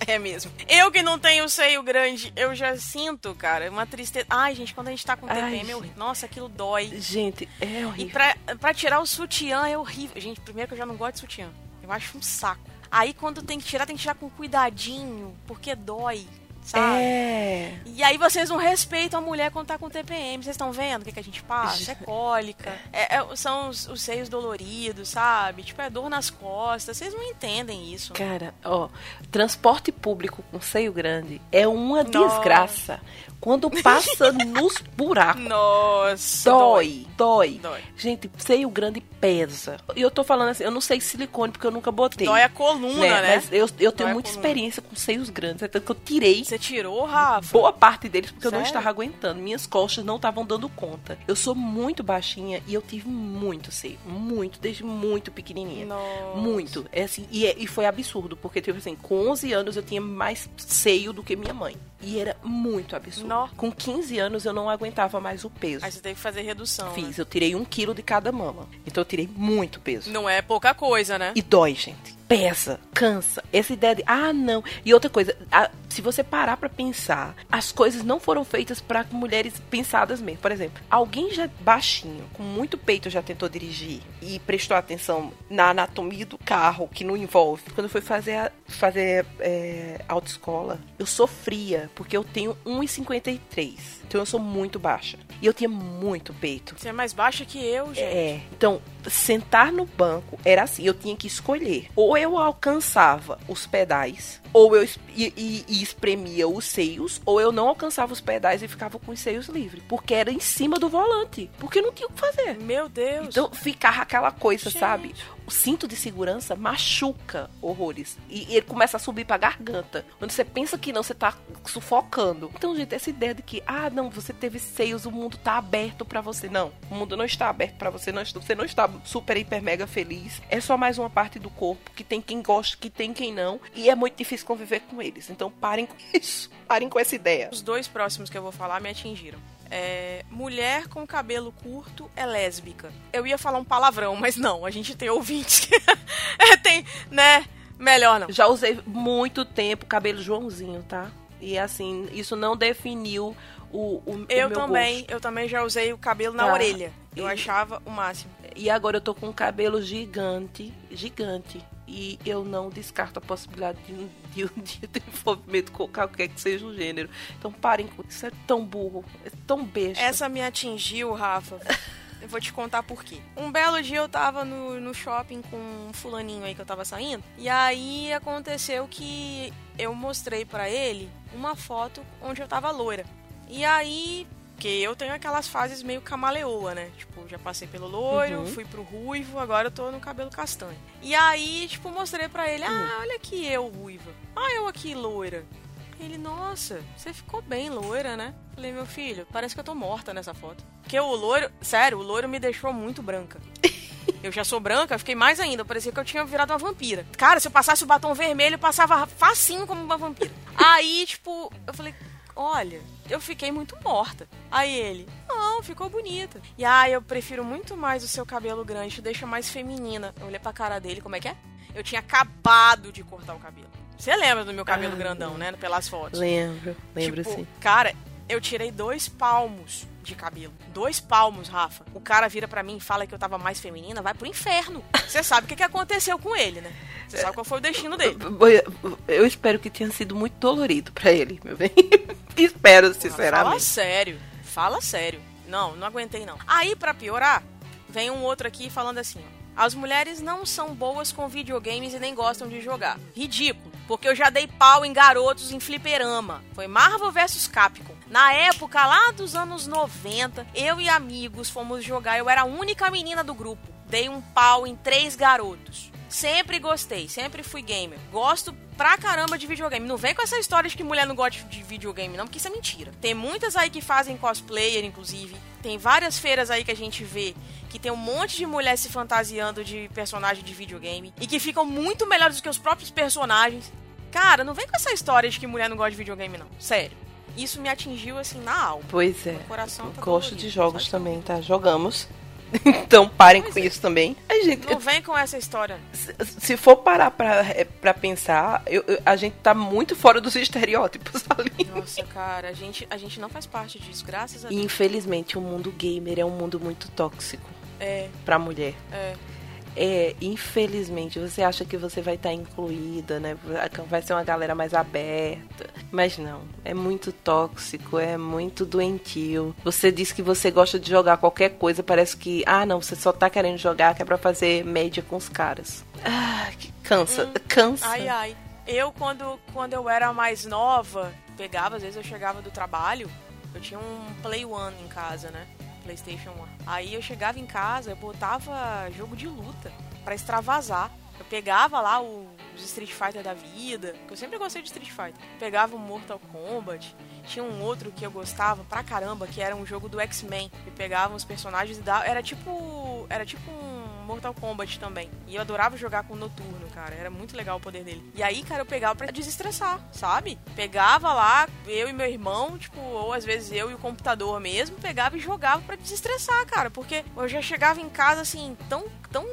É mesmo. Eu que não tenho seio grande, eu já sinto, cara, uma tristeza. Ai, gente, quando a gente tá com Ai, TPM, gente. horrível. Nossa, aquilo dói. Gente, é E horrível. pra, pra tirar o sutiã é horrível. Gente, primeiro que eu já não gosto de sutiã. Eu acho um saco. Aí quando tem que tirar, tem que tirar com cuidadinho, porque dói, sabe? É. E aí vocês não respeitam a mulher quando tá com TPM. Vocês estão vendo o que, que a gente passa? É cólica. [laughs] É- é- são os, os seios doloridos, sabe? Tipo, é dor nas costas. Vocês não entendem isso. Cara, ó, transporte público com seio grande é uma Nossa. desgraça. Quando passa [laughs] nos buracos. Nossa. Dói, dói, Dói. Gente, seio grande pesa. E eu tô falando assim, eu não sei silicone porque eu nunca botei. Dói a coluna, né? Mas eu, eu tenho Dói muita coluna. experiência com seios grandes. É tanto que eu tirei Você tirou, Rafa? boa parte deles porque eu não Sério? estava aguentando. Minhas costas não estavam dando conta. Eu sou muito baixinha e eu tive muito seio. Muito, desde muito pequenininha. Nossa. Muito. É assim, e, é- e foi absurdo, porque, tipo assim, com 11 anos eu tinha mais seio do que minha mãe. E era muito absurdo. Com 15 anos eu não aguentava mais o peso. Aí você teve que fazer redução. Fiz, né? eu tirei um quilo de cada mama. Então eu tirei muito peso. Não é pouca coisa, né? E dói, gente. Pesa, cansa. Essa ideia de, ah, não. E outra coisa, a- se você parar pra pensar, as coisas não foram feitas pra mulheres pensadas mesmo. Por exemplo, alguém já baixinho, com muito peito, já tentou dirigir e prestou atenção na anatomia do carro, que não envolve. Quando eu fui fazer, a- fazer é, autoescola, eu sofria, porque eu tenho 1,53. Então eu sou muito baixa. E eu tinha muito peito. Você é mais baixa que eu, gente. É. Então, sentar no banco era assim, eu tinha que escolher. Ou eu alcançava os pedais, ou eu e, e- e espremia os seios, ou eu não alcançava os pedais e ficava com os seios livres. Porque era em cima do volante. Porque não tinha o que fazer. Meu Deus. Então ficava aquela coisa, Gente. sabe? O cinto de segurança machuca horrores. E, e ele começa a subir pra garganta. Quando você pensa que não, você tá sufocando. Então, gente, essa ideia de que, ah, não, você teve seios, o mundo tá aberto pra você. Não, o mundo não está aberto pra você. Não, você não está super, hiper, mega feliz. É só mais uma parte do corpo que tem quem gosta, que tem quem não. E é muito difícil conviver com eles. Então, parem com [laughs] isso. Parem com essa ideia. Os dois próximos que eu vou falar me atingiram. É, mulher com cabelo curto é lésbica. Eu ia falar um palavrão, mas não, a gente tem ouvintes que [laughs] é, tem, né? Melhor não. Já usei muito tempo cabelo Joãozinho, tá? E assim, isso não definiu o, o, o Eu meu também, gosto. eu também já usei o cabelo na Tá. orelha. Eu E- achava o máximo. E agora eu tô com um cabelo gigante, gigante. E eu não descarto a possibilidade de um um [laughs] dia ter envolvimento com qualquer que seja o gênero. Então parem com isso. É tão burro, é tão besta. Essa me atingiu, Rafa. Eu vou te contar por quê. Um belo dia eu tava no, no shopping com um fulaninho aí que eu tava saindo. E aí aconteceu que eu mostrei pra ele uma foto onde eu tava loira. E aí, que eu tenho aquelas fases meio camaleoa, né? Tipo, já passei pelo loiro, Uhum. fui pro ruivo, agora eu tô no cabelo castanho. E aí, tipo, mostrei pra ele: ah, olha aqui eu ruiva. Ah, eu aqui loira. Ele, nossa, você ficou bem loira, né? Falei, meu filho, parece que eu tô morta nessa foto. Porque o loiro, sério, o loiro me deixou muito branca. [laughs] Eu já sou branca, fiquei mais ainda. Parecia que eu tinha virado uma vampira. Cara, se eu passasse o batom vermelho, eu passava facinho como uma vampira. Aí, tipo, eu falei, olha, eu fiquei muito morta. Aí ele, não, ficou bonita. E aí, eu prefiro muito mais o seu cabelo grande, te deixa mais feminina. Eu olhei pra cara dele, como é que é? Eu tinha acabado de cortar o cabelo. Você lembra do meu cabelo Ah, grandão, né? Pelas fotos. Lembro, lembro Tipo, sim. Cara, Eu tirei dois palmos de cabelo. Dois palmos, Rafa. O cara vira para mim e fala que eu tava mais feminina, vai pro inferno. Você sabe o que, que aconteceu com ele, né? Você sabe qual foi o destino dele. Eu espero que tenha sido muito dolorido para ele, meu bem. [laughs] espero, sinceramente. Fala sério. Fala sério. Não, não aguentei não. Aí, para piorar, vem um outro aqui falando assim, ó. As mulheres não são boas com videogames e nem gostam de jogar. Ridículo, porque eu já dei pau em garotos em fliperama. Foi Marvel vs Capcom. Na época lá dos anos 90, eu e amigos fomos jogar. Eu era a única menina do grupo. Dei um pau em três garotos. Sempre gostei, sempre fui gamer. Gosto pra caramba de videogame. Não vem com essa história de que mulher não gosta de videogame, não, porque isso é mentira. Tem muitas aí que fazem cosplayer, inclusive. Tem várias feiras aí que a gente vê que tem um monte de mulher se fantasiando de personagem de videogame e que ficam muito melhores do que os próprios personagens. Cara, não vem com essa história de que mulher não gosta de videogame, não. Sério. Isso me atingiu assim na alma. Pois é. Meu coração tá Gosto dolorido, de jogos também, tá? Jogamos. [laughs] então parem Pois com é. isso também. Ai, gente, Não vem com essa história. se, se for parar pra, é, pra pensar, eu- eu- a gente tá muito fora dos [laughs] estereótipos ali. Nossa, cara, a gente, a gente não faz parte disso, graças a Deus. infelizmente o mundo gamer é um mundo muito tóxico É, pra mulher. é. É, infelizmente, você acha que você vai estar incluída, né? Vai ser uma galera mais aberta. Mas não, é muito tóxico, é muito doentio. Você diz que você gosta de jogar qualquer coisa, parece que, ah, não, você só tá querendo jogar que é pra fazer média com os caras. Ah, que cansa, cansa. Ai, ai. Eu, quando, quando eu era mais nova, pegava, às vezes eu chegava do trabalho, eu tinha um Play One em casa, né? PlayStation 1. Aí eu chegava em casa, eu botava jogo de luta pra extravasar. Eu pegava lá o- os Street Fighter da vida, que eu sempre gostei de Street Fighter. Pegava o Mortal Kombat. Tinha um outro que eu gostava pra caramba, que era um jogo do X-Men. E pegava os personagens e dava. Era tipo. Era tipo um Mortal Kombat também. E eu adorava jogar com o Noturno, cara. Era muito legal o poder dele. E aí, cara, eu pegava pra desestressar, sabe? Pegava lá, eu e meu irmão, tipo, ou às vezes eu e o computador mesmo, pegava e jogava pra desestressar, cara. Porque eu já chegava em casa assim, tão, tão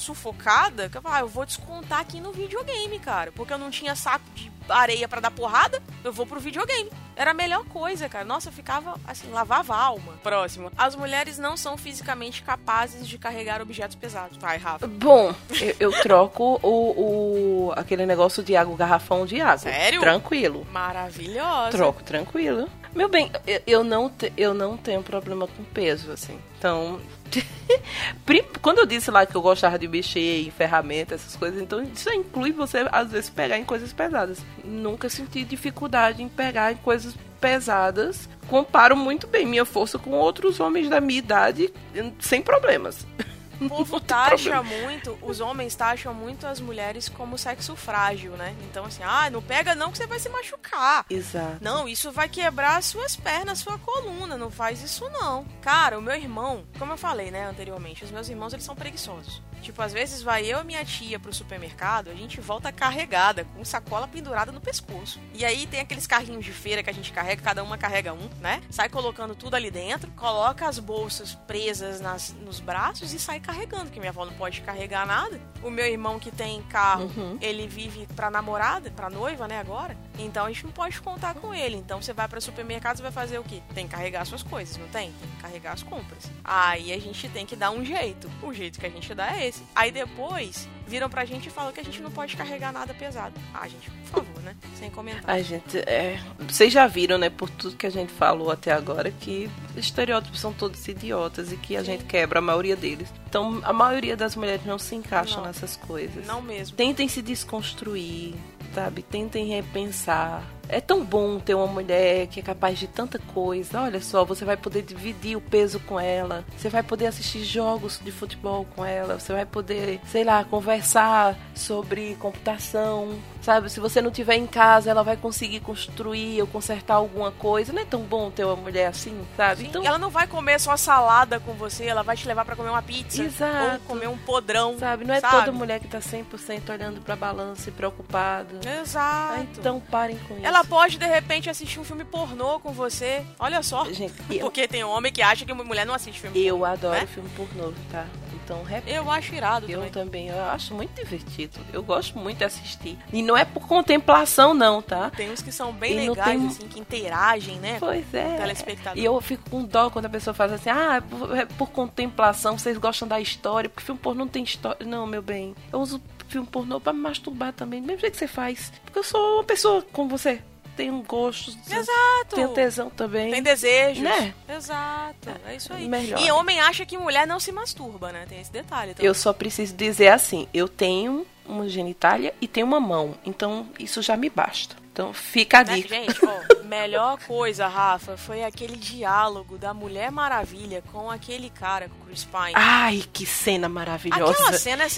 sufocada, que eu falava, ah, eu vou descontar aqui no videogame, cara. Porque eu não tinha saco de areia pra dar porrada, eu vou pro videogame. Era a melhor coisa, cara. Nossa, eu ficava assim, lavava a alma. Próximo. As mulheres não são fisicamente capazes de carregar objetos pesados. Vai, Rafa. Bom, eu, eu troco o, o- aquele negócio de água, garrafão de água. Sério? Tranquilo. Maravilhosa. Troco tranquilo. Meu bem, eu- eu não, te- eu não tenho problema com peso, assim. Então. [laughs] Quando eu disse lá que eu gostava de mexer em ferramentas, essas coisas, então isso inclui você, às vezes, pegar em coisas pesadas. Nunca senti dificuldade em pegar em coisas pesadas. Comparo muito bem minha força com outros homens da minha idade, sem problemas. [laughs] O povo taxa muito, os homens taxam muito as mulheres como sexo frágil, né? Então, assim, ah, não pega não que você vai se machucar. Exato. Não, isso vai quebrar as suas pernas, sua coluna. Não faz isso, não. Cara, o meu irmão, como eu falei, né, anteriormente, os meus irmãos, eles são preguiçosos. Tipo, às vezes vai eu e minha tia pro supermercado, a gente volta carregada, com sacola pendurada no pescoço. E aí tem aqueles carrinhos de feira que a gente carrega, cada uma carrega um, né? Sai colocando tudo ali dentro, coloca as bolsas presas nas, nos braços e sai carregando, porque minha avó não pode carregar nada. O meu irmão que tem carro, ele vive pra namorada, pra noiva, né, agora. Então a gente não pode contar com ele. Então você vai para supermercado, você vai fazer o quê? Tem que carregar suas coisas, não tem? Tem que carregar as compras. Aí a gente tem que dar um jeito. O jeito que a gente dá é esse. Aí depois viram pra gente e falam que a gente não pode carregar nada pesado. Ah, gente, por favor, né? Sem comentar. Ai, gente, é, vocês já viram, né, por tudo que a gente falou até agora, que estereótipos são todos idiotas e que a gente quebra a maioria deles. Então, a maioria das mulheres não se encaixam Não. nessas coisas. Não mesmo. Tentem se desconstruir, sabe? Tentem repensar. É tão bom ter uma mulher que é capaz de tanta coisa. Olha só, você vai poder dividir o peso com ela. Você vai poder assistir jogos de futebol com ela. Você vai poder, sei lá, conversar sobre computação. Sabe? Se você não tiver em casa, ela vai conseguir construir ou consertar alguma coisa. Não é tão bom ter uma mulher assim, sabe? Então, ela não vai comer só salada com você, ela vai te levar pra comer uma pizza. Exato. Ou comer um podrão. Sabe? Não é sabe? toda mulher que tá 100% olhando pra balança e preocupada. Ah, Exato. então parem com isso. Ela ela pode, de repente, assistir um filme pornô com você. Olha só. Gente, eu, Porque tem homem que acha que mulher não assiste filme eu pornô. adoro né? filme pornô, tá? Então, rep... Eu acho irado Eu também. também, eu acho muito divertido. Eu gosto muito de assistir. E não é por contemplação, não, tá? Tem uns que são bem E legais, tem- assim, que interagem, né? Pois é. telespectador. E eu fico com dó quando a pessoa faz assim, ah, é por, é por contemplação, vocês gostam da história, porque filme pornô não tem história. Não, meu bem. Eu uso filme pornô pra me masturbar também, do mesmo jeito que você faz. Porque eu sou uma pessoa como você. Tenho gostos. Exato. Tenho tesão também. Tem desejos. Né? Exato. É isso aí. Melhor. E homem acha que mulher não se masturba, né? Tem esse detalhe também. Eu só preciso dizer assim, eu tenho uma genitália e tenho uma mão. Então, isso já me basta. Então, fica a Né, dica. Gente, ó, melhor coisa, Rafa, foi aquele diálogo da Mulher Maravilha com aquele cara, com o Chris Pine. Ai, que cena maravilhosa. Aquela cena é Que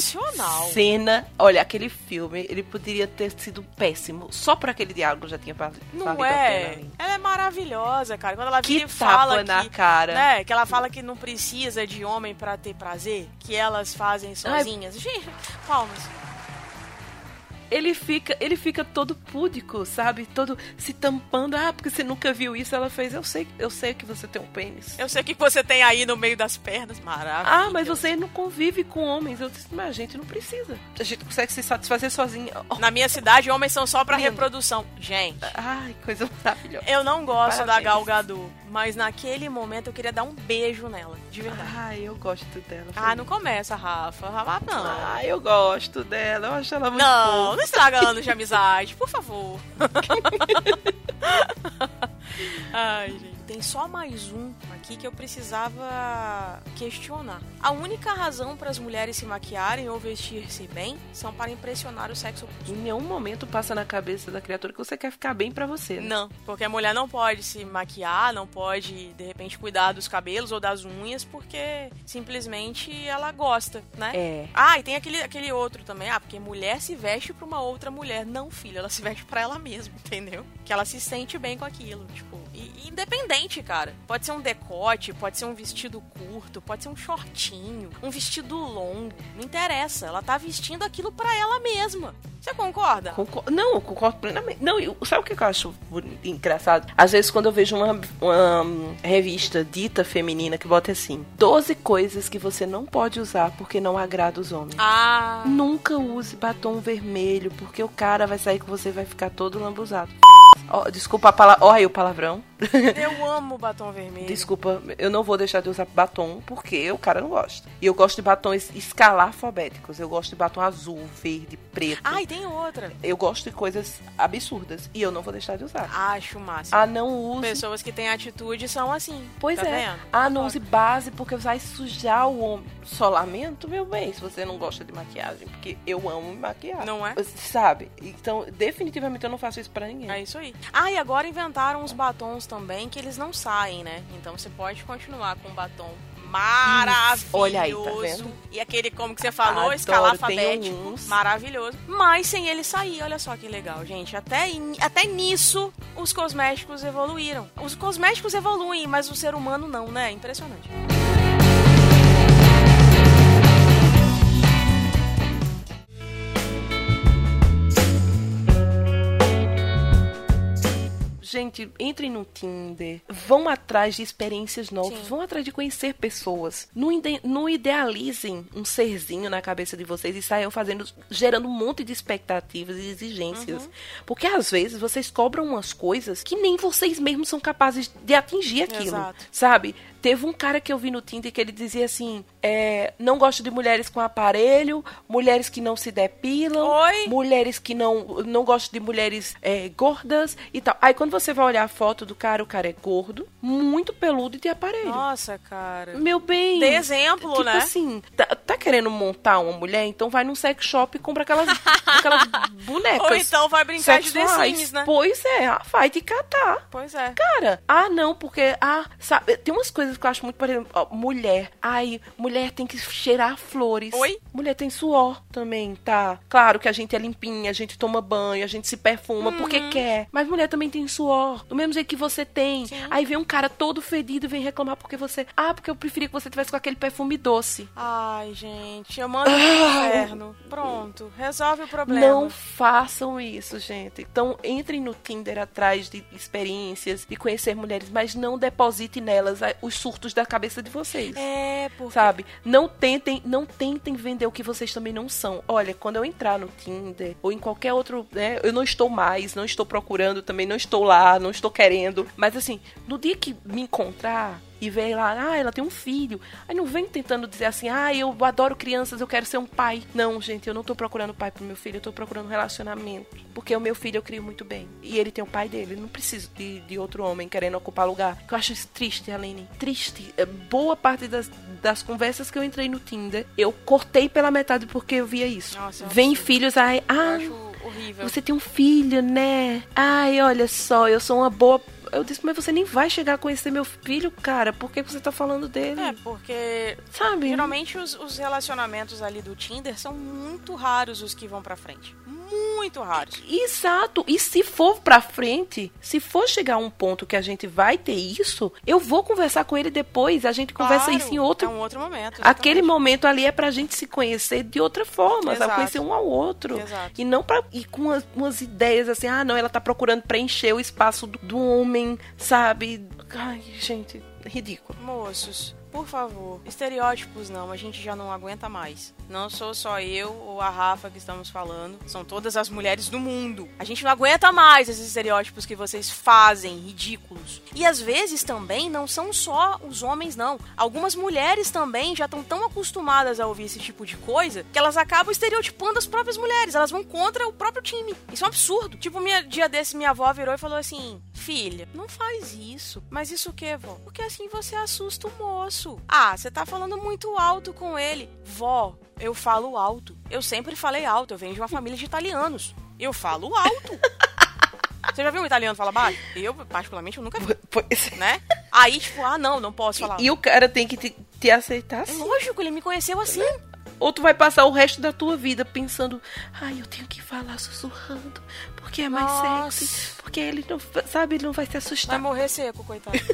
sensacional. cena. Olha, aquele filme, ele poderia ter sido péssimo. Só por aquele diálogo já tinha valido Não é? pena. Ela é maravilhosa, cara. Quando ela Que vira e fala na que, cara. né, que ela fala que não precisa de homem pra ter prazer, que elas fazem sozinhas. Gente, palmas. Ele fica, ele fica todo púdico, sabe? Todo se tampando. Ah, porque você nunca viu isso. Ela fez, eu sei, eu sei que você tem um pênis. Eu sei o que você tem aí no meio das pernas, maravilha. Ah, mas você não convive com homens. Eu disse, mas a gente não precisa. A gente consegue se satisfazer sozinha. Oh, Na minha cidade, homens são só pra Lindo. reprodução. Gente, Ai, coisa maravilhosa. eu não gosto da Parabéns. Gal Gadot, mas naquele momento eu queria dar um beijo nela, de verdade. Ai, eu gosto dela. Ah, não começa, Rafa. Rafa, não. Ah, eu gosto dela. Eu acho ela muito Não, fofa. não estraga anos de amizade, por favor. [laughs] [laughs] Ai, gente. Tem só mais um aqui que eu precisava questionar. A única razão para as mulheres se maquiarem ou vestir-se bem são para impressionar o sexo oposto. Em nenhum momento passa na cabeça da criatura que você quer ficar bem pra você, né? Não, porque a mulher não pode se maquiar, não pode, de repente, cuidar dos cabelos ou das unhas, porque simplesmente ela gosta, né? É. Ah, e tem aquele, aquele outro também. Ah, porque mulher se veste pra uma outra mulher. Não, filho, ela se veste pra ela mesma, [laughs] entendeu? Que ela se sente bem com aquilo, tipo. E, independente, cara. Pode ser um decote, pode ser um vestido curto, pode ser um shortinho, um vestido longo. Não interessa. Ela tá vestindo aquilo pra ela mesma. Você concorda? Concor- Não, eu concordo plenamente. Não, eu, sabe o que eu acho engraçado? Às vezes, quando eu vejo uma, uma hum, revista dita feminina que bota assim: 12 coisas que você não pode usar porque não agrada os homens. Ah. Nunca use batom vermelho, porque o cara vai sair com você e vai ficar todo lambuzado. Ó, desculpa a palavra. Olha o palavrão. Eu amo batom vermelho. Desculpa, eu não vou deixar de usar batom porque o cara não gosta. E eu gosto de batons escalafobéticos. Eu gosto de batom azul, verde, preto. Ah, e tem outra. Eu gosto de coisas absurdas. E eu não vou deixar de usar. Acho máximo. Ah, não use. Pessoas que têm atitude são assim. Pois tá é. Vendo? Ah, não use base porque vai sujar o homem. Solamento, meu bem, se você não gosta de maquiagem. Porque eu amo me maquiar. Não é? Sabe? Então, definitivamente eu não faço isso pra ninguém. É isso aí. Ah, e agora inventaram uns batons também que eles não saem, né? Então você pode continuar com um batom maravilhoso. Olha aí, tá vendo? E aquele, como que você falou, Adoro, escalafabético. uns. Maravilhoso. Mas sem ele sair, olha só que legal, gente. Até, até nisso, os cosméticos evoluíram. Os cosméticos evoluem, mas o ser humano não, né? Impressionante. Gente, entrem no Tinder, vão atrás de experiências novas, Sim. vão atrás de conhecer pessoas. Não, ide- não idealizem um serzinho na cabeça de vocês e saiam fazendo, gerando um monte de expectativas e exigências. Porque às vezes vocês cobram umas coisas que nem vocês mesmos são capazes de atingir aquilo. Exato. Sabe? Teve um cara que eu vi no Tinder que ele dizia assim: é, não gosto de mulheres com aparelho, mulheres que não se depilam, Oi? mulheres que não não gosto de mulheres é, gordas e tal. Aí quando você vai olhar a foto do cara, o cara é gordo, muito peludo e de aparelho. Nossa, cara. Meu bem. Dê exemplo, tipo né? assim, tá, tá querendo montar uma mulher, então vai num sex shop e compra aquelas, aquelas [laughs] bonecas. Ou então vai brincar de The sexuais. Sims, né? Pois é, ah, vai te catar. Pois é. Cara, ah, não, porque, ah, sabe, tem umas coisas que eu acho muito, por exemplo, ó, mulher. Ai, mulher tem que cheirar flores. Oi? Mulher tem suor também, tá? Claro que a gente é limpinha, a gente toma banho, a gente se perfuma porque Uhum. quer. Mas mulher também tem suor, do mesmo jeito que você tem. Sim. Aí vem um cara todo fedido e vem reclamar porque você. Ah, porque eu preferia que você tivesse com aquele perfume doce. Ai, gente, eu mando pro inferno. Pronto, resolve o problema. Não façam isso, gente. Então, entrem no Tinder atrás de experiências, de conhecer mulheres, mas não deposite nelas os surtos da cabeça de vocês. É, porque... Sabe? Não tentem, não tentem vender o que vocês também não são. Olha, quando eu entrar no Tinder ou em qualquer outro, né, eu não estou mais, não estou procurando, também não estou lá, não estou querendo, mas assim, no dia que me encontrar e ver lá, ah, ela tem um filho. Aí não vem tentando dizer assim, ah, eu adoro crianças, eu quero ser um pai. Não, gente, eu não tô procurando pai pro meu filho, eu tô procurando um relacionamento. Porque o meu filho eu crio muito bem. E ele tem o pai dele. Eu não preciso de, de outro homem querendo ocupar lugar. Eu acho isso triste, Aline. Triste. É, Boa parte das, das conversas que eu entrei no Tinder, eu cortei pela metade porque eu via isso. Nossa, é Vem absurdo. filhos, ai, ah, acho horrível. você tem um filho, né? Ai, olha só, eu sou uma boa. Eu disse, mas você nem vai chegar a conhecer meu filho, cara. Por que você tá falando dele? É, porque Sabe? geralmente os, os relacionamentos ali do Tinder são muito raros os que vão pra frente. Muito raros. Exato. E se for pra frente, se for chegar a um ponto que a gente vai ter isso, eu vou conversar com ele depois. A gente conversa Claro, isso em outro. É um outro momento. Aquele exatamente. momento ali é pra gente se conhecer de outra forma, sabe? Exato. Conhecer um ao outro. Exato. E não pra ir com umas, umas ideias assim, ah, não, ela tá procurando preencher o espaço do, do homem, sabe? Ai, gente, ridículo. Moços, por favor, estereótipos não, a gente já não aguenta mais. Não sou só eu ou a Rafa que estamos falando, são todas as mulheres do mundo. A gente não aguenta mais esses estereótipos que vocês fazem, ridículos. E às vezes também não são só os homens, não. Algumas mulheres também já estão tão acostumadas a ouvir esse tipo de coisa que elas acabam estereotipando as próprias mulheres. Elas vão contra o próprio time. Isso é um absurdo. Tipo, minha, dia desse, minha avó virou e falou assim: Filha, não faz isso. Mas isso o que, vó? Porque assim você assusta o moço. Ah, você tá falando muito alto com ele. Vó, eu falo alto. Eu sempre falei alto. Eu venho de uma família de italianos. Eu falo alto. Você já viu um italiano falar baixo? Eu, particularmente, eu nunca vi, [laughs] Pois é. né? Aí, tipo, ah, não, não posso falar. E o cara tem que te, te aceitar É assim. lógico, ele me conheceu assim. Ou tu vai passar o resto da tua vida pensando, ai, eu tenho que falar sussurrando, porque é mais Nossa. sexy, porque ele não, sabe, ele não vai se Vai assustar. morrer seco, coitado. [laughs]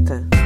uma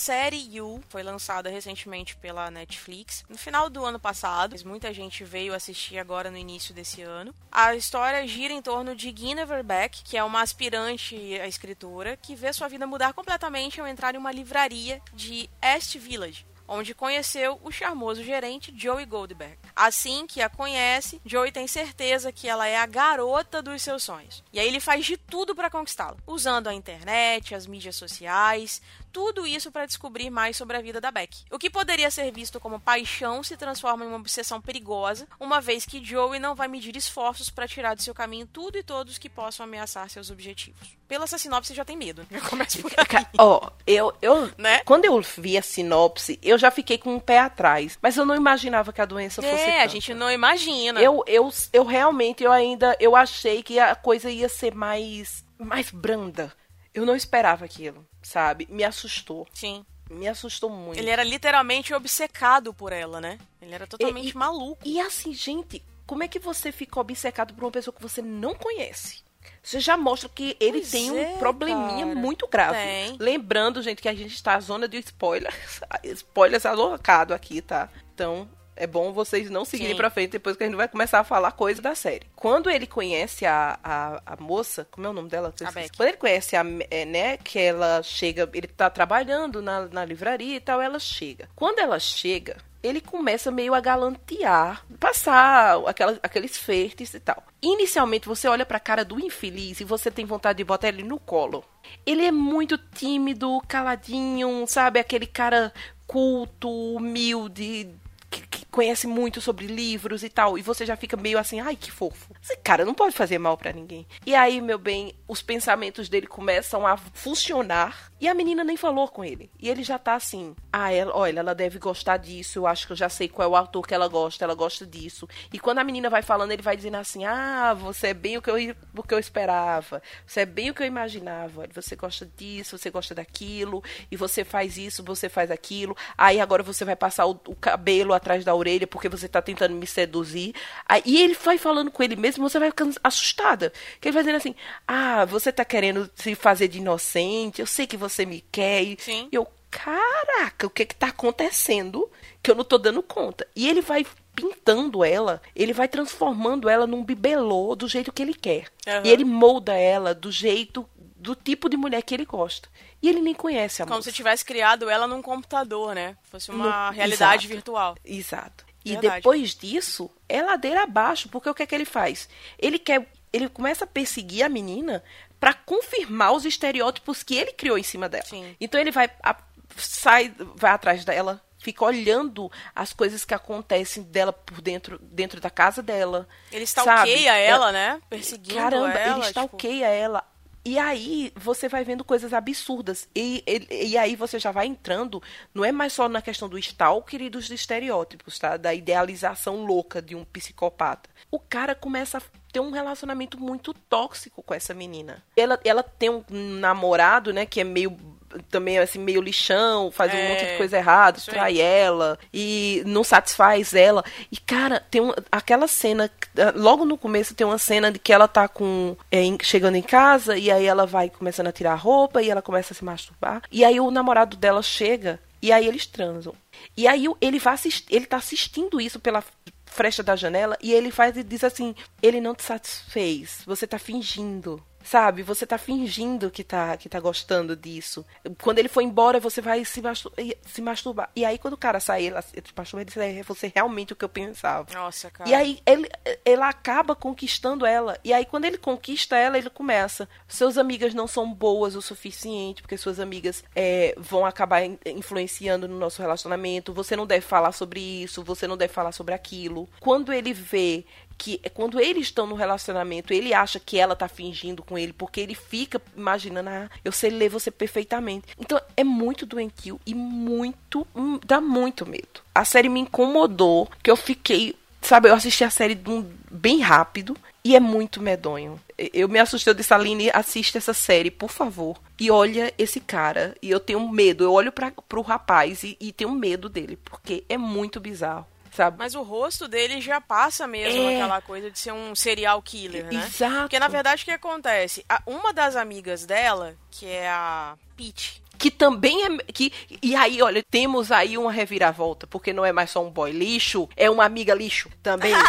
série You foi lançada recentemente pela Netflix no final do ano passado, mas muita gente veio assistir agora no início desse ano. A história gira em torno de Guinevere Beck, que é uma aspirante a escritora que vê sua vida mudar completamente ao entrar em uma livraria de East Village. Onde conheceu o charmoso gerente Joey Goldberg. Assim que a conhece, Joey tem certeza que ela é a garota dos seus sonhos. E aí ele faz de tudo para conquistá-la, usando a internet, as mídias sociais, tudo isso para descobrir mais sobre a vida da Beck. O que poderia ser visto como paixão se transforma em uma obsessão perigosa, uma vez que Joey não vai medir esforços para tirar do seu caminho tudo e todos que possam ameaçar seus objetivos. Pela essa sinopse já tem medo. Já [laughs] começa por aí. Ó, eu, eu, Né? quando eu vi a sinopse, eu já fiquei com um pé atrás. Mas eu não imaginava que a doença fosse É, a gente não imagina. Eu, eu, eu realmente, eu ainda, eu achei que a coisa ia ser mais, mais branda. Eu não esperava aquilo, sabe? Me assustou. Sim. Me assustou muito. Ele era literalmente obcecado por ela, né? Ele era totalmente E- e- maluco. E assim, gente, como é que você fica obcecado por uma pessoa que você não conhece? Você já mostra que ele Pois tem um é, probleminha cara. muito grave. Tem. Lembrando, gente, que a gente está na zona de spoilers. [laughs] Spoilers alocado aqui, tá? Então, é bom vocês não seguirem Sim. pra frente depois que a gente vai começar a falar coisa da série. Quando ele conhece a, a, a moça, como é o nome dela? Quando ele conhece a, é, né, que ela chega, ele tá trabalhando na, na livraria e tal, ela chega. Quando ela chega, ele começa meio a galantear, passar aquela, aqueles flertes e tal. Inicialmente você olha pra cara do infeliz e você tem vontade de botar ele no colo. Ele é muito tímido, caladinho, sabe? Aquele cara culto, humilde, que, que conhece muito sobre livros e tal. E você já fica meio assim, ai, que fofo. Esse cara não pode fazer mal pra ninguém. E aí, meu bem, os pensamentos dele começam a funcionar. E a menina nem falou com ele. E ele já tá assim, ah, ela, olha, ela deve gostar disso. Eu acho que eu já sei qual é o autor que ela gosta. Ela gosta disso. E quando a menina vai falando, ele vai dizendo assim, ah, você é bem o que eu, o que eu esperava. Você é bem o que eu imaginava. Você gosta disso, você gosta daquilo. E você faz isso, você faz aquilo. Aí agora você vai passar o, o cabelo atrás da orelha porque você tá tentando me seduzir. Aí, e ele vai falando com ele mesmo, você vai ficando assustada. Que ele vai dizendo assim: Ah, você tá querendo se fazer de inocente, eu sei que você me quer. E Sim. eu, caraca, o que que tá acontecendo que eu não tô dando conta? E ele vai pintando ela, ele vai transformando ela num bibelô do jeito que ele quer. Aham. E ele molda ela do jeito, do tipo de mulher que ele gosta. E ele nem conhece a Como moça. se tivesse criado ela num computador, né? Fosse uma No- realidade exato. virtual. Exato. E Verdade. depois disso, é ladeira abaixo, porque o que é que ele faz? Ele quer, ele começa a perseguir a menina pra confirmar os estereótipos que ele criou em cima dela. Sim. Então ele vai a- sai, vai atrás dela, fica olhando as coisas que acontecem dela por dentro, dentro da casa dela. Ele sabe? stalkeia ela, né? Perseguindo Caramba, ela. ele tipo, stalkeia ela. E aí você vai vendo coisas absurdas. E, e, e aí você já vai entrando, não é mais só na questão do stalker e dos estereótipos, tá? Da idealização louca de um psicopata. O cara começa a ter um relacionamento muito tóxico com essa menina. Ela, ela tem um namorado, né, que é meio também assim meio lixão, faz um É, monte de coisa errada, aí. trai ela e não satisfaz ela. E cara, tem um, aquela cena ah, logo no começo tem uma cena de que ela tá com é, em- chegando em casa e aí ela vai começando a tirar a roupa e ela começa a se masturbar. E aí o namorado dela chega e aí eles transam. E aí ele vai assist, ele tá assistindo isso pela fresta da janela e ele faz e diz assim: "Ele não te satisfez, você tá fingindo". Sabe, você tá fingindo que tá, que tá gostando disso. Quando ele for embora, você vai se, se masturbar. E aí, quando o cara sai, ele se masturba, ele diz, é você realmente o que eu pensava. Nossa, cara. E aí ele, ela acaba conquistando ela. E aí quando ele conquista ela, ele começa. Suas amigas não são boas o suficiente, porque suas amigas é, vão acabar in- influenciando no nosso relacionamento. Você não deve falar sobre isso, você não deve falar sobre aquilo. Quando ele vê que quando eles estão no relacionamento, ele acha que ela tá fingindo com ele, porque ele fica imaginando, ah, eu sei ler você perfeitamente. Então é muito doentio e muito. hum, dá muito medo. A série me incomodou, que eu fiquei. Sabe, eu assisti a série bem rápido e é muito medonho. Eu me assustei, eu disse, Aline, assiste essa série, por favor. E olha esse cara. E eu tenho medo. Eu olho pra, pro rapaz e, e tenho medo dele, porque é muito bizarro. Sabe? Mas o rosto dele já passa mesmo É. aquela coisa de ser um serial killer, né? Exato. Porque na verdade o que acontece? Uma das amigas dela, que é a Peach, que também é que e aí olha temos aí uma reviravolta porque não é mais só um boy lixo é uma amiga lixo também. [laughs]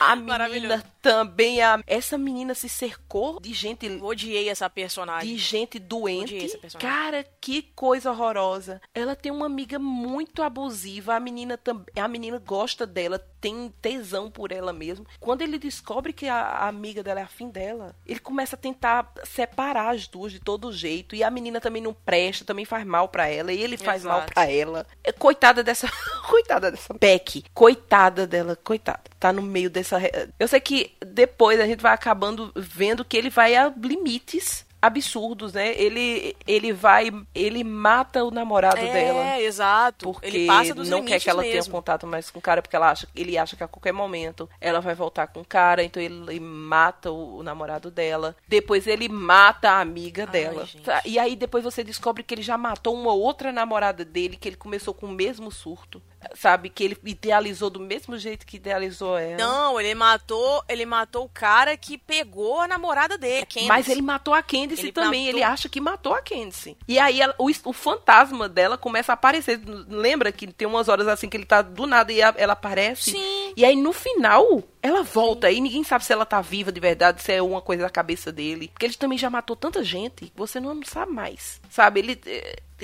A menina também é a... essa menina se cercou de gente odiei essa personagem. de gente Odiei doente esse personagem. cara que coisa horrorosa. Ela tem uma amiga muito abusiva a menina também a menina gosta dela tem tesão por ela mesmo. Quando ele descobre que a, a amiga dela é afim dela ele começa a tentar separar as duas de todo jeito e a menina também não presta também faz mal pra ela e ele faz Exato. mal pra ela É, coitada dessa [laughs] coitada dessa Beck coitada dela coitada tá no meio dessa eu sei que depois a gente vai acabando vendo que ele vai a limites absurdos, né? Ele ele vai ele mata o namorado é, dela exato. porque Ele passa dos não quer que ela mesmo. tenha contato mais com o cara, porque ela acha, ele acha que a qualquer momento ela vai voltar com o cara, então ele mata o, o namorado dela. Depois ele mata a amiga Ai, dela. gente. E aí depois você descobre que ele já matou uma outra namorada dele, que ele começou com o mesmo surto. sabe? Que ele idealizou do mesmo jeito que idealizou ela. Não, ele matou, ele matou o cara que pegou a namorada dele. a. Mas ele matou a Candice Ele também. matou- Ele acha que matou a Candice. E aí ela- o, o fantasma dela começa a aparecer. Lembra que tem umas horas assim que ele tá do nada e a- ela aparece? Sim. E aí no final, ela volta. E ninguém sabe se ela tá viva de verdade, se é uma coisa da cabeça dele. Porque ele também já matou tanta gente que você não sabe mais. Sabe? Ele.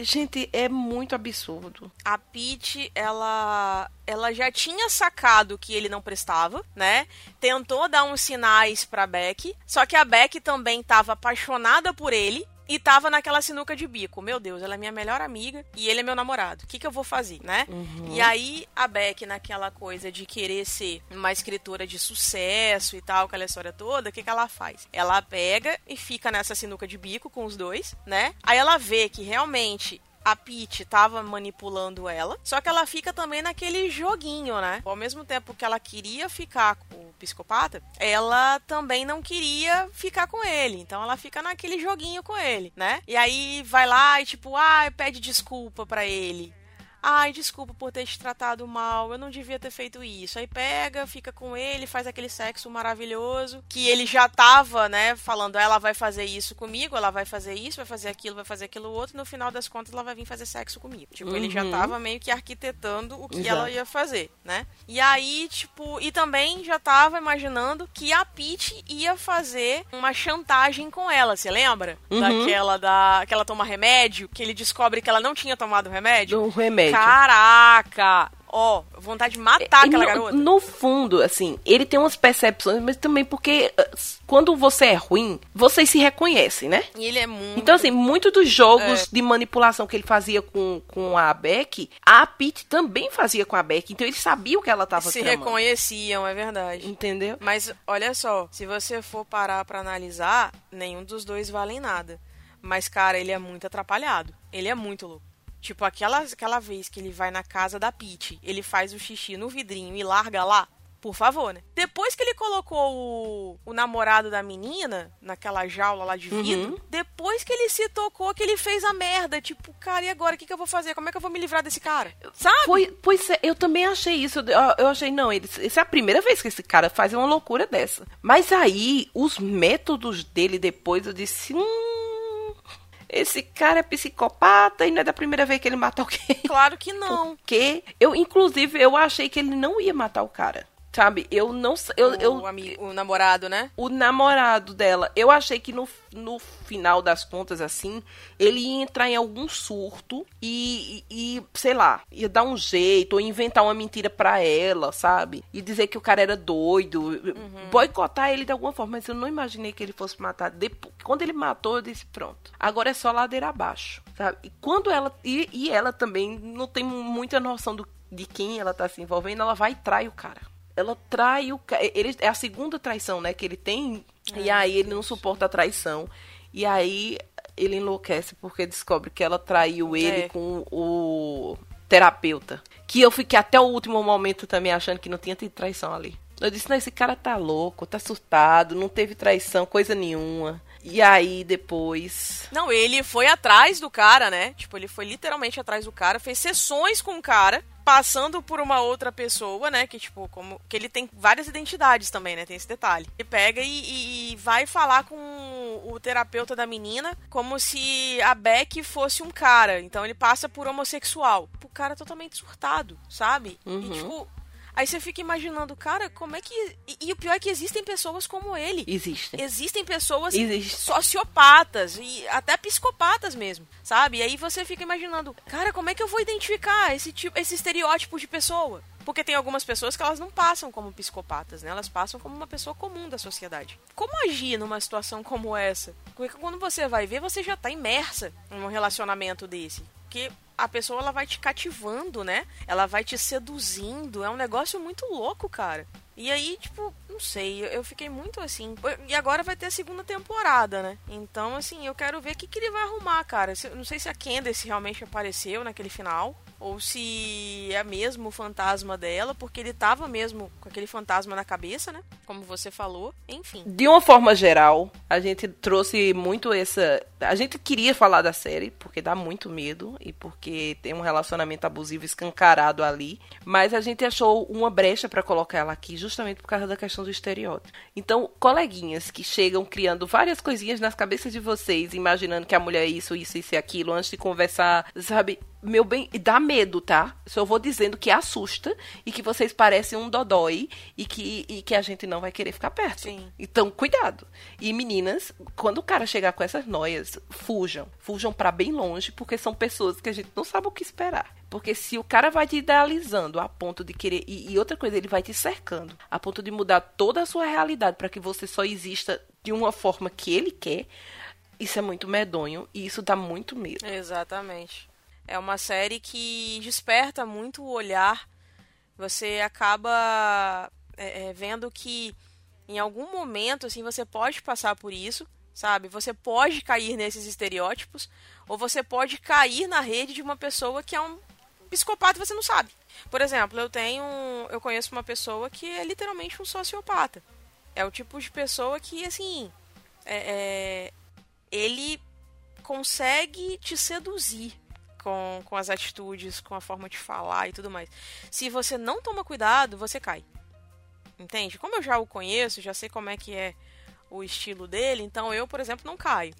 Gente, é muito absurdo. A Peach, ela, ela já tinha sacado que ele não prestava, né? Tentou dar uns sinais pra Beck, só que a Beck também tava apaixonada por ele e tava naquela sinuca de bico. Meu Deus, ela é minha melhor amiga e ele é meu namorado. O que, que eu vou fazer, né? E aí a Beck, naquela coisa de querer ser uma escritora de sucesso e tal, aquela história toda, o que, que ela faz? Ela pega e fica nessa sinuca de bico com os dois, né? Aí ela vê que realmente a Peach tava manipulando ela, só que ela fica também naquele joguinho, né? Ao mesmo tempo que ela queria ficar com o psicopata, ela também não queria ficar com ele. Então ela fica naquele joguinho com ele, né? E aí vai lá e tipo, ah, pede desculpa pra ele. Ai, desculpa por ter te tratado mal, eu não devia ter feito isso. Aí pega, fica com ele, faz aquele sexo maravilhoso. Que ele já tava, né, falando, ela vai fazer isso comigo, ela vai fazer isso, vai fazer aquilo, vai fazer aquilo outro. No final das contas, ela vai vir fazer sexo comigo. Tipo, ele já Uhum. tava meio que arquitetando o que Exato. ela ia fazer, né? E aí, tipo, e também já tava imaginando que a Peach ia fazer uma chantagem com ela, você lembra? Uhum. Daquela da. que ela toma remédio, que ele descobre que ela não tinha tomado remédio. Um remédio. Caraca! Ó, vontade de matar aquela no, garota. no fundo, assim, ele tem umas percepções, mas também porque uh, quando você é ruim, vocês se reconhecem, né? E ele é muito. Então, assim, muitos dos jogos É. de manipulação que ele fazia com, com a Beck, a Pete também fazia com a Beck. Então, ele sabia o que ela tava se tramando. reconheciam, é verdade. Entendeu? Mas olha só, se você for parar pra analisar, nenhum dos dois valem nada. Mas, cara, ele é muito atrapalhado. Ele é muito louco. Tipo, aquela, aquela vez que ele vai na casa da Peach, ele faz o xixi no vidrinho e larga lá. Por favor, né? Depois que ele colocou o, o namorado da menina naquela jaula lá de vidro, Uhum. depois que ele se tocou que ele fez a merda. Tipo, cara, e agora? O que, que eu vou fazer? Como é que eu vou me livrar desse cara? Sabe? Foi, pois é, eu também achei isso. Eu, eu achei, não, ele, essa é a primeira vez que esse cara faz uma loucura dessa. Mas aí, os métodos dele depois, eu disse, hum, esse cara é psicopata e não é da primeira vez que ele mata alguém. Claro que não. Porque eu, inclusive, eu achei que ele não ia matar o cara. Sabe? Eu não sei. Eu, o, eu, amigo, o namorado, né? o namorado dela, eu achei que no, no final das contas, assim, ele ia entrar em algum surto e, e, e, sei lá, ia dar um jeito, ou inventar uma mentira pra ela, sabe? E dizer que o cara era doido, boicotar ele de alguma forma, mas eu não imaginei que ele fosse matar. Depois, quando ele matou, eu disse, pronto, agora é só ladeira abaixo, sabe? E quando ela, e, e ela também não tem muita noção do, de quem ela tá se envolvendo, ela vai e trai o cara ela trai o cara. Ele, é a segunda traição, né, que ele tem. e aí ele não suporta a traição. E aí ele enlouquece porque descobre que ela traiu ele É. com o terapeuta. Que eu fiquei até o último momento também achando que não tinha tido traição ali. Eu disse, não, esse cara tá louco, tá surtado, não teve traição, coisa nenhuma. E aí depois. Não, ele foi atrás do cara, né? Tipo, ele foi literalmente atrás do cara, fez sessões com o cara, passando por uma outra pessoa, né? Que, tipo, como. Que ele tem várias identidades também, né? Tem esse detalhe. Ele pega e, e- vai falar com o terapeuta da menina como se a Beck fosse um cara. Então ele passa por homossexual. O cara é totalmente surtado, sabe? Uhum. E, tipo. Aí você fica imaginando, cara, como é que. E, e o pior é que existem pessoas como ele. Existem. Existem pessoas Existe. sociopatas e até psicopatas mesmo, sabe? E aí você fica imaginando, cara, como é que eu vou identificar esse tipo, esse estereótipo de pessoa? Porque tem algumas pessoas que elas não passam como psicopatas, né? Elas passam como uma pessoa comum da sociedade. Como agir numa situação como essa? Porque quando você vai ver, você já tá imersa em um relacionamento desse. Porque a pessoa ela vai te cativando, né? Ela vai te seduzindo. É um negócio muito louco, cara. E aí, tipo, não sei, eu- fiquei muito assim. E agora vai ter a segunda temporada, né? Então, assim, eu quero ver o que, que ele vai arrumar, cara. Não sei se a Candace realmente apareceu naquele final. Ou se é mesmo o fantasma dela, porque ele tava mesmo com aquele fantasma na cabeça, né? Como você falou, enfim. De uma forma geral, a gente trouxe muito essa. A gente queria falar da série, porque dá muito medo e porque tem um relacionamento abusivo escancarado ali. Mas a gente achou uma brecha para colocar ela aqui, justamente por causa da questão do estereótipo. Então, coleguinhas que chegam criando várias coisinhas nas cabeças de vocês, imaginando que a mulher é isso, isso, isso e aquilo, antes de conversar, sabe? Meu bem, dá medo, tá? Só vou dizendo que assusta e que vocês parecem um dodói e que, e que a gente não vai querer ficar perto. Sim. Então, cuidado. E meninas, quando o cara chegar com essas noias, fujam. Fujam para bem longe, porque são pessoas que a gente não sabe o que esperar. Porque se o cara vai te idealizando a ponto de querer. E, e outra coisa, ele vai te cercando a ponto de mudar toda a sua realidade para que você só exista de uma forma que ele quer. Isso é muito medonho e isso dá muito medo. Exatamente. É uma série que desperta muito o olhar. Você acaba é, é, vendo que em algum momento assim você pode passar por isso, sabe? Você pode cair nesses estereótipos ou você pode cair na rede de uma pessoa que é um psicopata e você não sabe. Por exemplo, eu tenho, eu conheço uma pessoa que é literalmente um sociopata. É o tipo de pessoa que assim, é, é, ele consegue te seduzir com, com as atitudes, com a forma de falar e tudo mais. Se você não toma cuidado, você cai. Entende? Como eu já o conheço, já sei como é que é o estilo dele, então eu, por exemplo, não caio.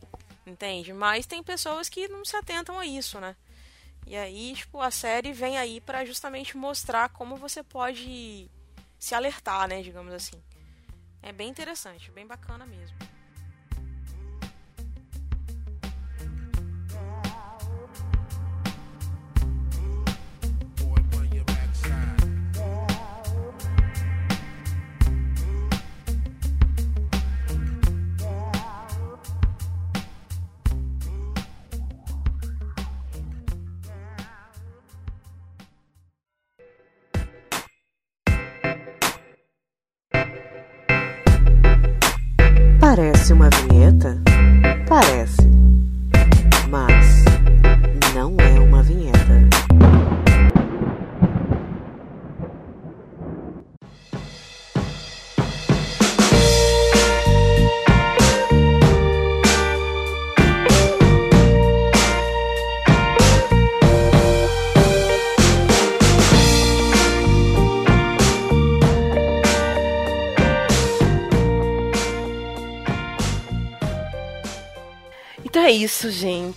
Entende? Mas tem pessoas que não se atentam a isso, né? E aí, tipo, a série vem aí para justamente mostrar como você pode se alertar, né, digamos assim. É bem interessante, bem bacana mesmo.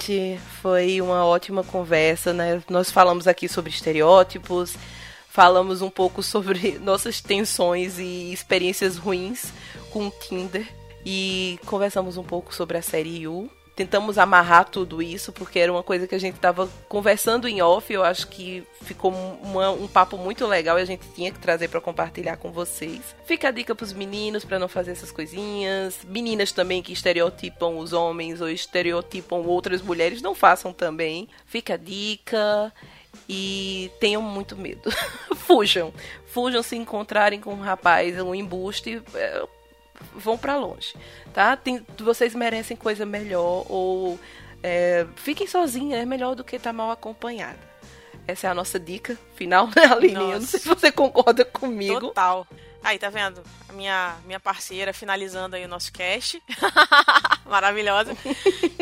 Gente. Foi uma ótima conversa, né? Nós falamos aqui sobre estereótipos, falamos um pouco sobre [laughs] nossas tensões e experiências ruins com o Tinder e conversamos um pouco sobre a série You. Tentamos amarrar tudo isso, porque era uma coisa que a gente estava conversando em off. Eu acho que ficou uma- um papo muito legal e a gente tinha que trazer para compartilhar com vocês. Fica a dica pros meninos para não fazer essas coisinhas. Meninas também que estereotipam os homens ou estereotipam outras mulheres, não façam também. Fica a dica. E tenham muito medo. [laughs] Fujam. Fujam se encontrarem com um rapaz, um embuste. Vão pra longe, tá? Tem- vocês merecem coisa melhor ou é, fiquem sozinhas, é melhor do que estar mal acompanhada. Essa é a nossa dica final, [laughs] né, Aline? Eu não Nossa. sei se você concorda comigo. Total. Aí, tá vendo? A minha, minha parceira finalizando aí o nosso cast. [laughs] Maravilhosa.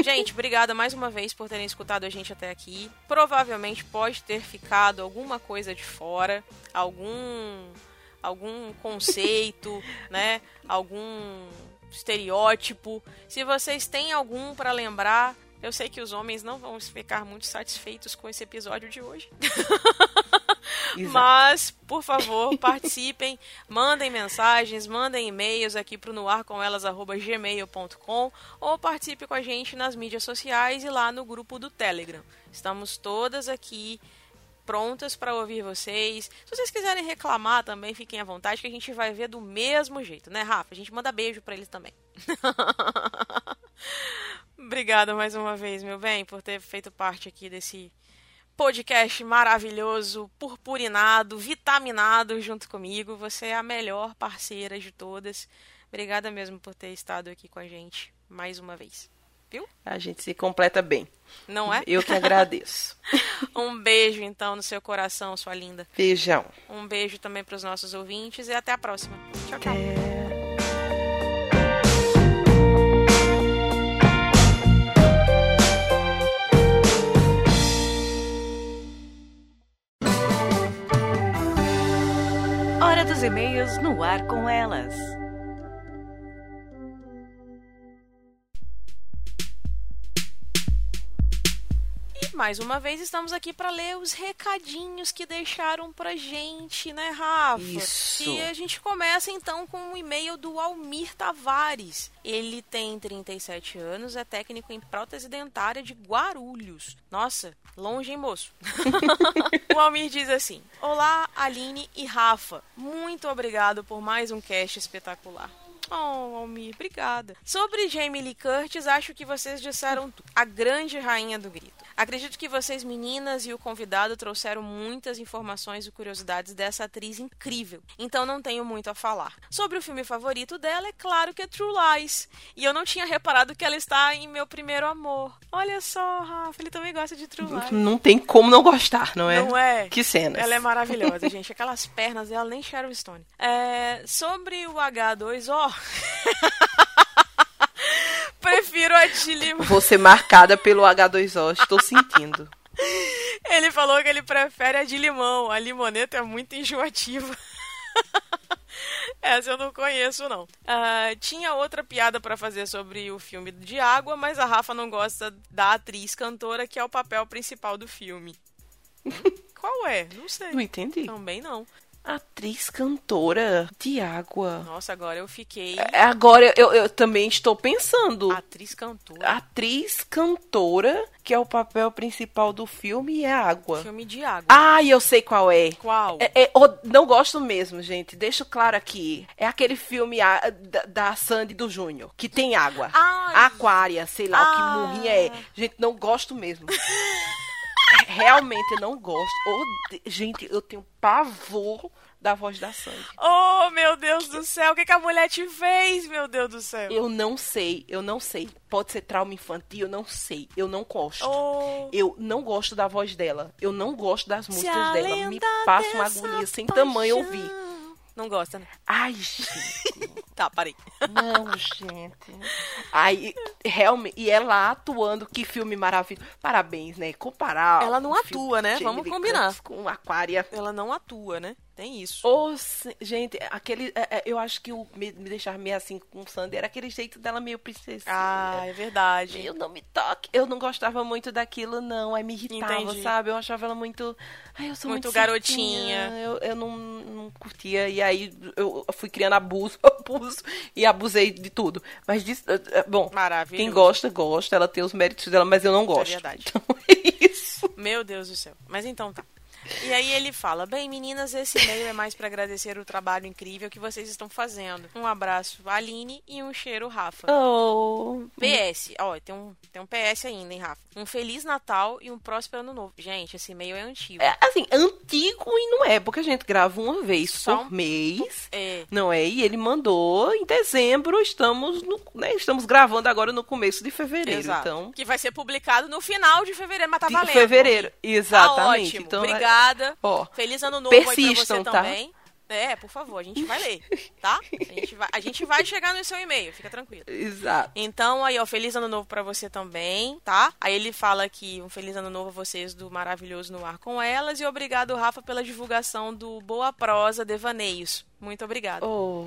gente, obrigada mais uma vez por terem escutado a gente até aqui. Provavelmente pode ter ficado alguma coisa de fora, algum algum conceito, [laughs] né? Algum estereótipo. Se vocês têm algum para lembrar, eu sei que os homens não vão ficar muito satisfeitos com esse episódio de hoje. [laughs] Mas, por favor, [laughs] participem, mandem mensagens, mandem e-mails aqui pro noarcomelas@gmail.com ou participe com a gente nas mídias sociais e lá no grupo do Telegram. Estamos todas aqui prontas para ouvir vocês. Se vocês quiserem reclamar também, fiquem à vontade que a gente vai ver do mesmo jeito, né, Rafa? A gente manda beijo para eles também. [laughs] Obrigada mais uma vez, meu bem, por ter feito parte aqui desse podcast maravilhoso, purpurinado, vitaminado junto comigo. Você é a melhor parceira de todas. Obrigada mesmo por ter estado aqui com a gente mais uma vez. Viu? A gente se completa bem. Não é? Eu que agradeço. [laughs] Um beijo, então, no seu coração, sua linda. Beijão. Um beijo também para os nossos ouvintes e até a próxima. Tchau, tchau. Hora dos e-mails no ar com elas. Mais uma vez estamos aqui para ler os recadinhos que deixaram pra gente, né, Rafa? Isso. E a gente começa então com um e-mail do Almir Tavares. Ele tem 37 anos, é técnico em prótese dentária de Guarulhos. Nossa, longe, hein, moço? [laughs] o Almir diz assim: Olá, Aline e Rafa. Muito obrigado por mais um cast espetacular. Oh, Almir, obrigada. Sobre Jamie Lee Curtis, acho que vocês disseram. A grande rainha do grito. Acredito que vocês, meninas, e o convidado trouxeram muitas informações e curiosidades dessa atriz incrível. Então não tenho muito a falar. Sobre o filme favorito dela, é claro que é True Lies. E eu não tinha reparado que ela está em Meu Primeiro Amor. Olha só, Rafa, ele também gosta de True Lies. Não tem como não gostar, não é? Não é? Que cenas. Ela é maravilhosa, [laughs] gente. Aquelas pernas dela, nem Sharon Stone. É, sobre o H2O. [laughs] Prefiro a de limão. [laughs] Vou ser marcada pelo H2O, estou sentindo. [laughs] Ele falou que ele prefere a de limão. A limoneta é muito enjoativa. [laughs] Essa eu não conheço, não. Ah, tinha outra piada pra fazer sobre o filme de água, mas a Rafa não gosta da atriz cantora, que é o papel principal do filme. Qual é? Não sei. Não entendi. Também não. Atriz cantora de água. Nossa, agora eu fiquei. É, Agora eu, eu também estou pensando. Atriz cantora. Atriz cantora, que é o papel principal do filme, é água. Filme de água. Ah, eu sei qual é. Qual? É, é, não gosto mesmo, gente. Deixo claro aqui. É aquele filme ah, da, da Sandy do Júnior, que tem água. Ai. Aquária, sei lá, o Ah. que morrinha é. Gente, não gosto mesmo. [laughs] Realmente não gosto. Ode- Gente, eu tenho pavor da voz da Sandy. Oh, meu Deus do céu, o que, que a mulher te fez, meu Deus do céu? Eu não sei, eu não sei. Pode ser trauma infantil, eu não sei. Eu não gosto. Oh, Eu não gosto da voz dela. Eu não gosto das músicas dela. Me passa uma agonia sem tamanho ouvir. Não gosta, né? Ai, gente. [laughs] Tá, parei. Não, gente. Aí, realmente. E ela atuando, que filme maravilhoso. Parabéns, né? Comparar. Ela não atua, né? Vamos combinar. Com Aquária. Ela não atua, né? Tem isso. Se- gente, aquele. é, é, eu acho que o me, me deixar meio assim com o Sandy era aquele jeito dela meio princesa. Ah, é verdade. Eu não me toque. Eu não gostava muito daquilo, não. Aí me irritava, Entendi. sabe? Eu achava ela muito. Ai, eu sou Muito muito, garotinha. certinha. Eu, eu não, não curtia. E aí eu fui criando abuso, [laughs] abuso e abusei de tudo. Mas disso. eh, Bom, Maravilhoso. quem gosta, gosta. Ela tem os méritos dela, mas eu não é gosto. verdade. [laughs] Então é isso. Meu Deus do céu. Mas então tá. E aí ele fala: Bem, meninas, esse e-mail é mais pra agradecer o trabalho incrível que vocês estão fazendo. Um abraço, Aline, e um cheiro, Rafa. Oh. PS, ó, tem um, tem um PS ainda, hein, Rafa? Um Feliz Natal e um próspero ano novo. Gente, esse e-mail é antigo. É, assim, antigo e não é, porque a gente grava uma vez Só por um- mês. É. Não é? E ele mandou em dezembro, estamos no, né, estamos gravando agora no começo de fevereiro, Exato. então Que vai ser publicado no final de fevereiro, mas tá de valendo. fevereiro, Tá exatamente. ótimo. Então, é- Obrigada. ó, Feliz ano novo aí pra você persistam, tá? também. É, por favor, a gente vai ler, tá? A gente vai, a gente vai chegar no seu e-mail, fica tranquilo. exato. Então, aí, ó, feliz ano novo pra você também, tá? Aí ele fala aqui, um feliz ano novo a vocês do Maravilhoso no Ar com Elas e obrigado, Rafa, pela divulgação do Boa Prosa Devaneios. Muito obrigada. Oh,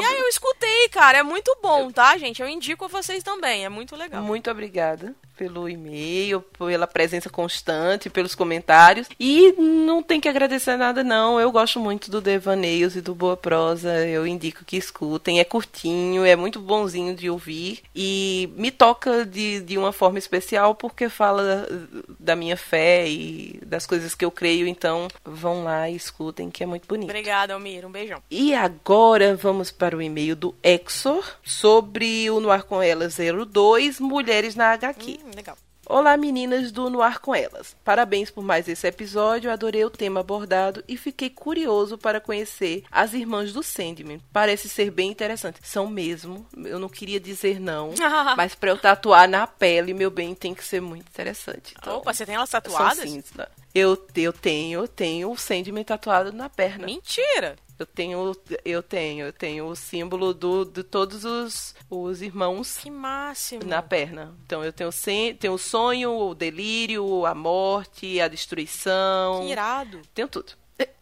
E aí eu escutei, cara, é muito bom, tá, gente? Eu indico a vocês também, é muito legal. Muito obrigada pelo e-mail, pela presença constante, pelos comentários. E não tem que agradecer nada, não. Eu gosto muito do Devaneios e do Boa Prosa. Eu indico que escutem. É curtinho, é muito bonzinho de ouvir. E me toca de, de uma forma especial porque fala da minha fé e das coisas que eu creio. Então vão lá e escutem, que é muito bonito. Obrigada, Almir, um beijão. E agora vamos para o e-mail do Exor sobre o Noir com Ela 02, Mulheres na HQ. Hum, legal. Olá, meninas do No Ar com Elas. Parabéns por mais esse episódio, adorei o tema abordado e fiquei curioso para conhecer as irmãs do Sandman. Parece ser bem interessante. São mesmo, eu não queria dizer não, [laughs] mas para eu tatuar na pele, meu bem, tem que ser muito interessante. Então, Opa, você tem elas são tatuadas? Eu, eu tenho, eu tenho o Sandman tatuado na perna. Mentira! Eu tenho, eu tenho, eu tenho o símbolo do, de todos os, os irmãos Que máximo! na perna. Então eu tenho, tenho o sonho, o delírio, a morte, a destruição. Que irado! Tenho tudo.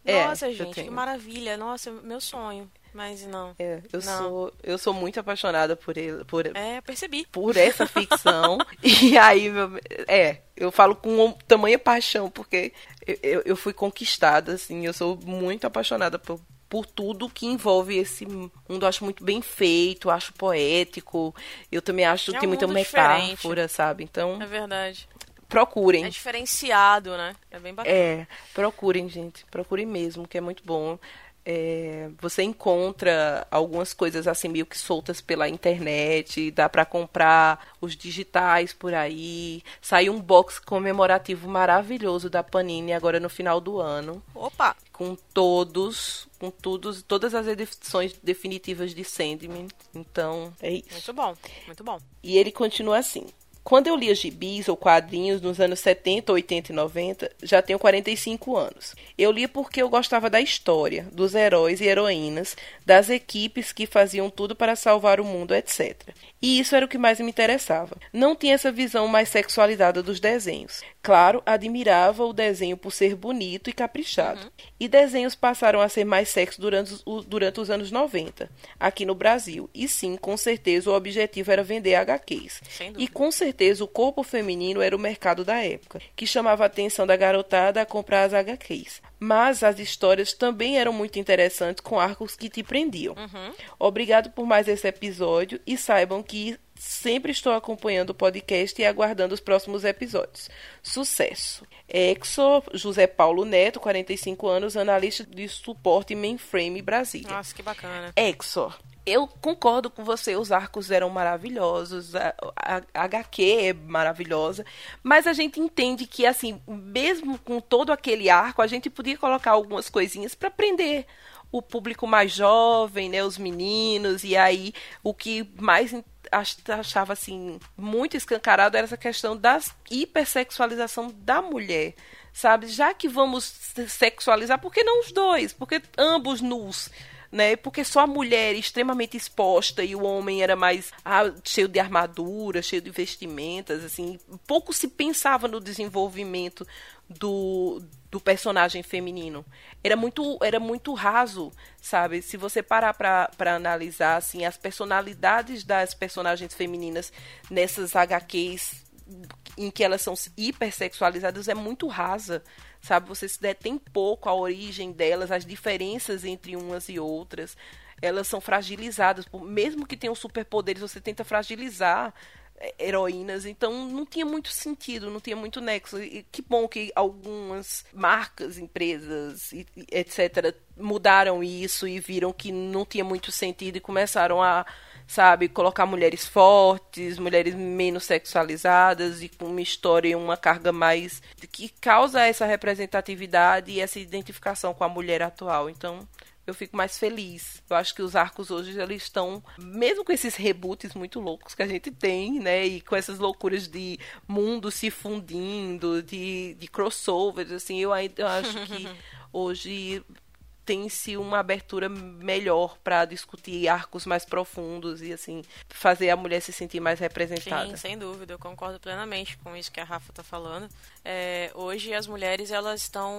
É, Nossa, eu gente, que maravilha. Nossa, meu sonho. Mas não. É, eu Não. sou, eu sou muito apaixonada por ele, por, É, percebi. por essa ficção. [laughs] e aí, meu- é, eu falo com tamanha paixão, porque eu, eu, eu fui conquistada, assim, eu sou muito apaixonada por, por tudo que envolve esse mundo. Eu acho muito bem feito, acho poético. Eu também acho É que tem um muita metáfora, sabe? Então, É verdade. procurem. É diferenciado, né? É bem bacana. É, procurem, gente. Procurem mesmo, que é muito bom. É, você encontra algumas coisas assim meio que soltas pela internet, dá pra comprar os digitais por aí. Saiu um box comemorativo maravilhoso da Panini agora no final do ano, Opa! com todos, com todos, todas as edições definitivas de Sandman. Então, é isso. Muito bom, muito bom. E ele continua assim. Quando eu lia gibis ou quadrinhos nos anos 70, 80 e 90, já tenho 45 anos. Eu lia porque eu gostava da história, dos heróis e heroínas, das equipes que faziam tudo para salvar o mundo, etc. E isso era o que mais me interessava. Não tinha essa visão mais sexualizada dos desenhos. Claro, admirava o desenho por ser bonito e caprichado. E desenhos passaram a ser mais sexo durante os, durante os anos 90, aqui no Brasil. E sim, com certeza o objetivo era vender HQs. E com certeza o corpo feminino era o mercado da época, que chamava a atenção da garotada a comprar as HQs. Mas as histórias também eram muito interessantes com arcos que te prendiam. Obrigado por mais esse episódio e saibam que sempre estou acompanhando o podcast e aguardando os próximos episódios. Sucesso! Exo, José Paulo Neto, 45 anos, analista de suporte mainframe Brasília. Nossa, que bacana. Exor. Eu concordo com você, os arcos eram maravilhosos, a, a- a HQ é maravilhosa, mas a gente entende que, assim, mesmo com todo aquele arco, a gente podia colocar algumas coisinhas para prender o público mais jovem, né, os meninos, e aí o que mais achava, assim, muito escancarado era essa questão da hipersexualização da mulher, sabe? Já que vamos se- sexualizar, por que não os dois? Porque ambos nus né? Porque só a mulher extremamente exposta e o homem era mais ah, cheio de armadura, cheio de vestimentas, assim, pouco se pensava no desenvolvimento do, do personagem feminino. Era muito era muito raso, sabe? Se você parar pra analisar assim as personalidades das personagens femininas nessas HQs em que elas são hipersexualizadas é muito rasa, sabe? Você se detém pouco a origem delas, as diferenças entre umas e outras. Elas são fragilizadas, mesmo que tenham superpoderes, você tenta fragilizar eh, heroínas, então não tinha muito sentido, não tinha muito nexo. E que bom que algumas marcas, empresas, etc., mudaram isso e viram que não tinha muito sentido e começaram a sabe, colocar mulheres fortes, mulheres menos sexualizadas e com uma história e uma carga mais que causa essa representatividade e essa identificação com a mulher atual. Então, eu fico mais feliz. Eu acho que os arcos hoje eles estão, mesmo com esses reboots muito loucos que a gente tem, né, e com essas loucuras de mundo se fundindo, de, de crossovers, assim, eu ainda acho que [laughs] hoje tem-se uma abertura melhor para discutir arcos mais profundos e assim fazer a mulher se sentir mais representada. Sim, sem dúvida, eu concordo plenamente com isso que a Rafa está falando. É, hoje as mulheres elas estão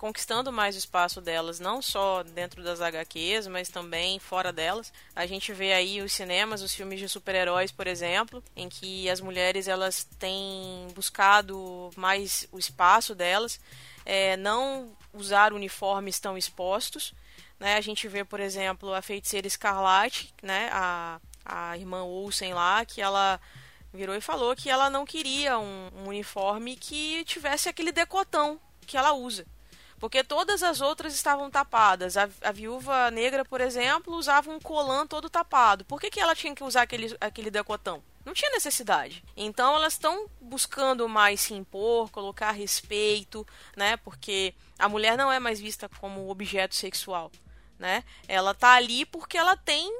conquistando mais o espaço delas, não só dentro das HQs, mas também fora delas. A gente vê aí os cinemas, os filmes de super-heróis, por exemplo, em que as mulheres elas têm buscado mais o espaço delas, é, não usar uniformes tão expostos. Né? A gente vê, por exemplo, a feiticeira Escarlate, né? a, a irmã Olsen lá, que ela virou e falou que ela não queria um, um uniforme que tivesse aquele decotão que ela usa. Porque todas as outras estavam tapadas. A, a viúva negra, por exemplo, usava um colã todo tapado. Por que, que ela tinha que usar aquele, aquele decotão? Não tinha necessidade. Então elas estão buscando mais se impor, colocar respeito, né? Porque a mulher não é mais vista como objeto sexual, né? Ela tá ali porque ela tem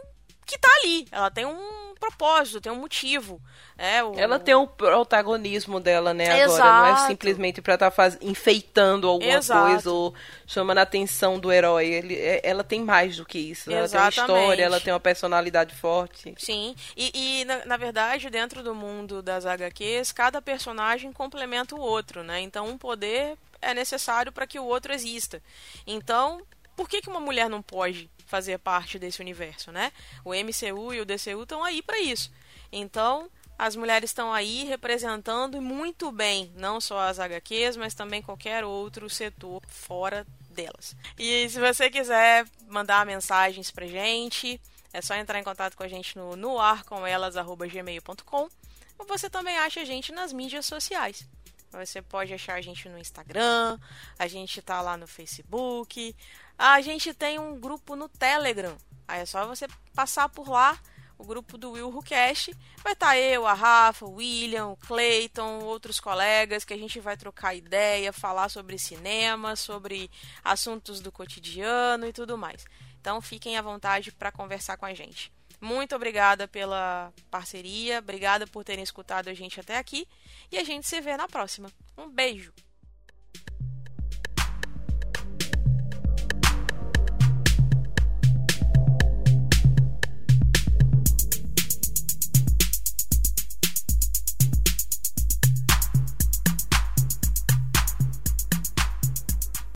que tá ali. Ela tem um propósito, tem um motivo. É, o... Ela tem um protagonismo dela, né, agora. Exato. Não é simplesmente pra estar tá faz... enfeitando alguma Exato. coisa ou chamando a atenção do herói. Ele, é, ela tem mais do que isso. Ela tem uma história, ela tem uma personalidade forte. Sim, e, e na, na, verdade, dentro do mundo das HQs, cada personagem complementa o outro, né? Então, um poder é necessário para que o outro exista. Então, por que, que uma mulher não pode fazer parte desse universo, né? O MCU e o DCU estão aí para isso. Então, as mulheres estão aí representando muito bem, não só as HQs, mas também qualquer outro setor fora delas. E se você quiser mandar mensagens pra gente, é só entrar em contato com a gente no noarcomelas@gmail.com. Ou você também acha a gente nas mídias sociais. Você pode achar a gente no Instagram, a gente tá lá no Facebook, a gente tem um grupo no Telegram. Aí é só você passar por lá, o grupo do Will Rucast. Vai estar tá eu, a Rafa, o William, o Clayton, outros colegas que a gente vai trocar ideia, falar sobre cinema, sobre assuntos do cotidiano e tudo mais. Então fiquem à vontade para conversar com a gente. Muito obrigada pela parceria, obrigada por terem escutado a gente até aqui e a gente se vê na próxima. Um beijo!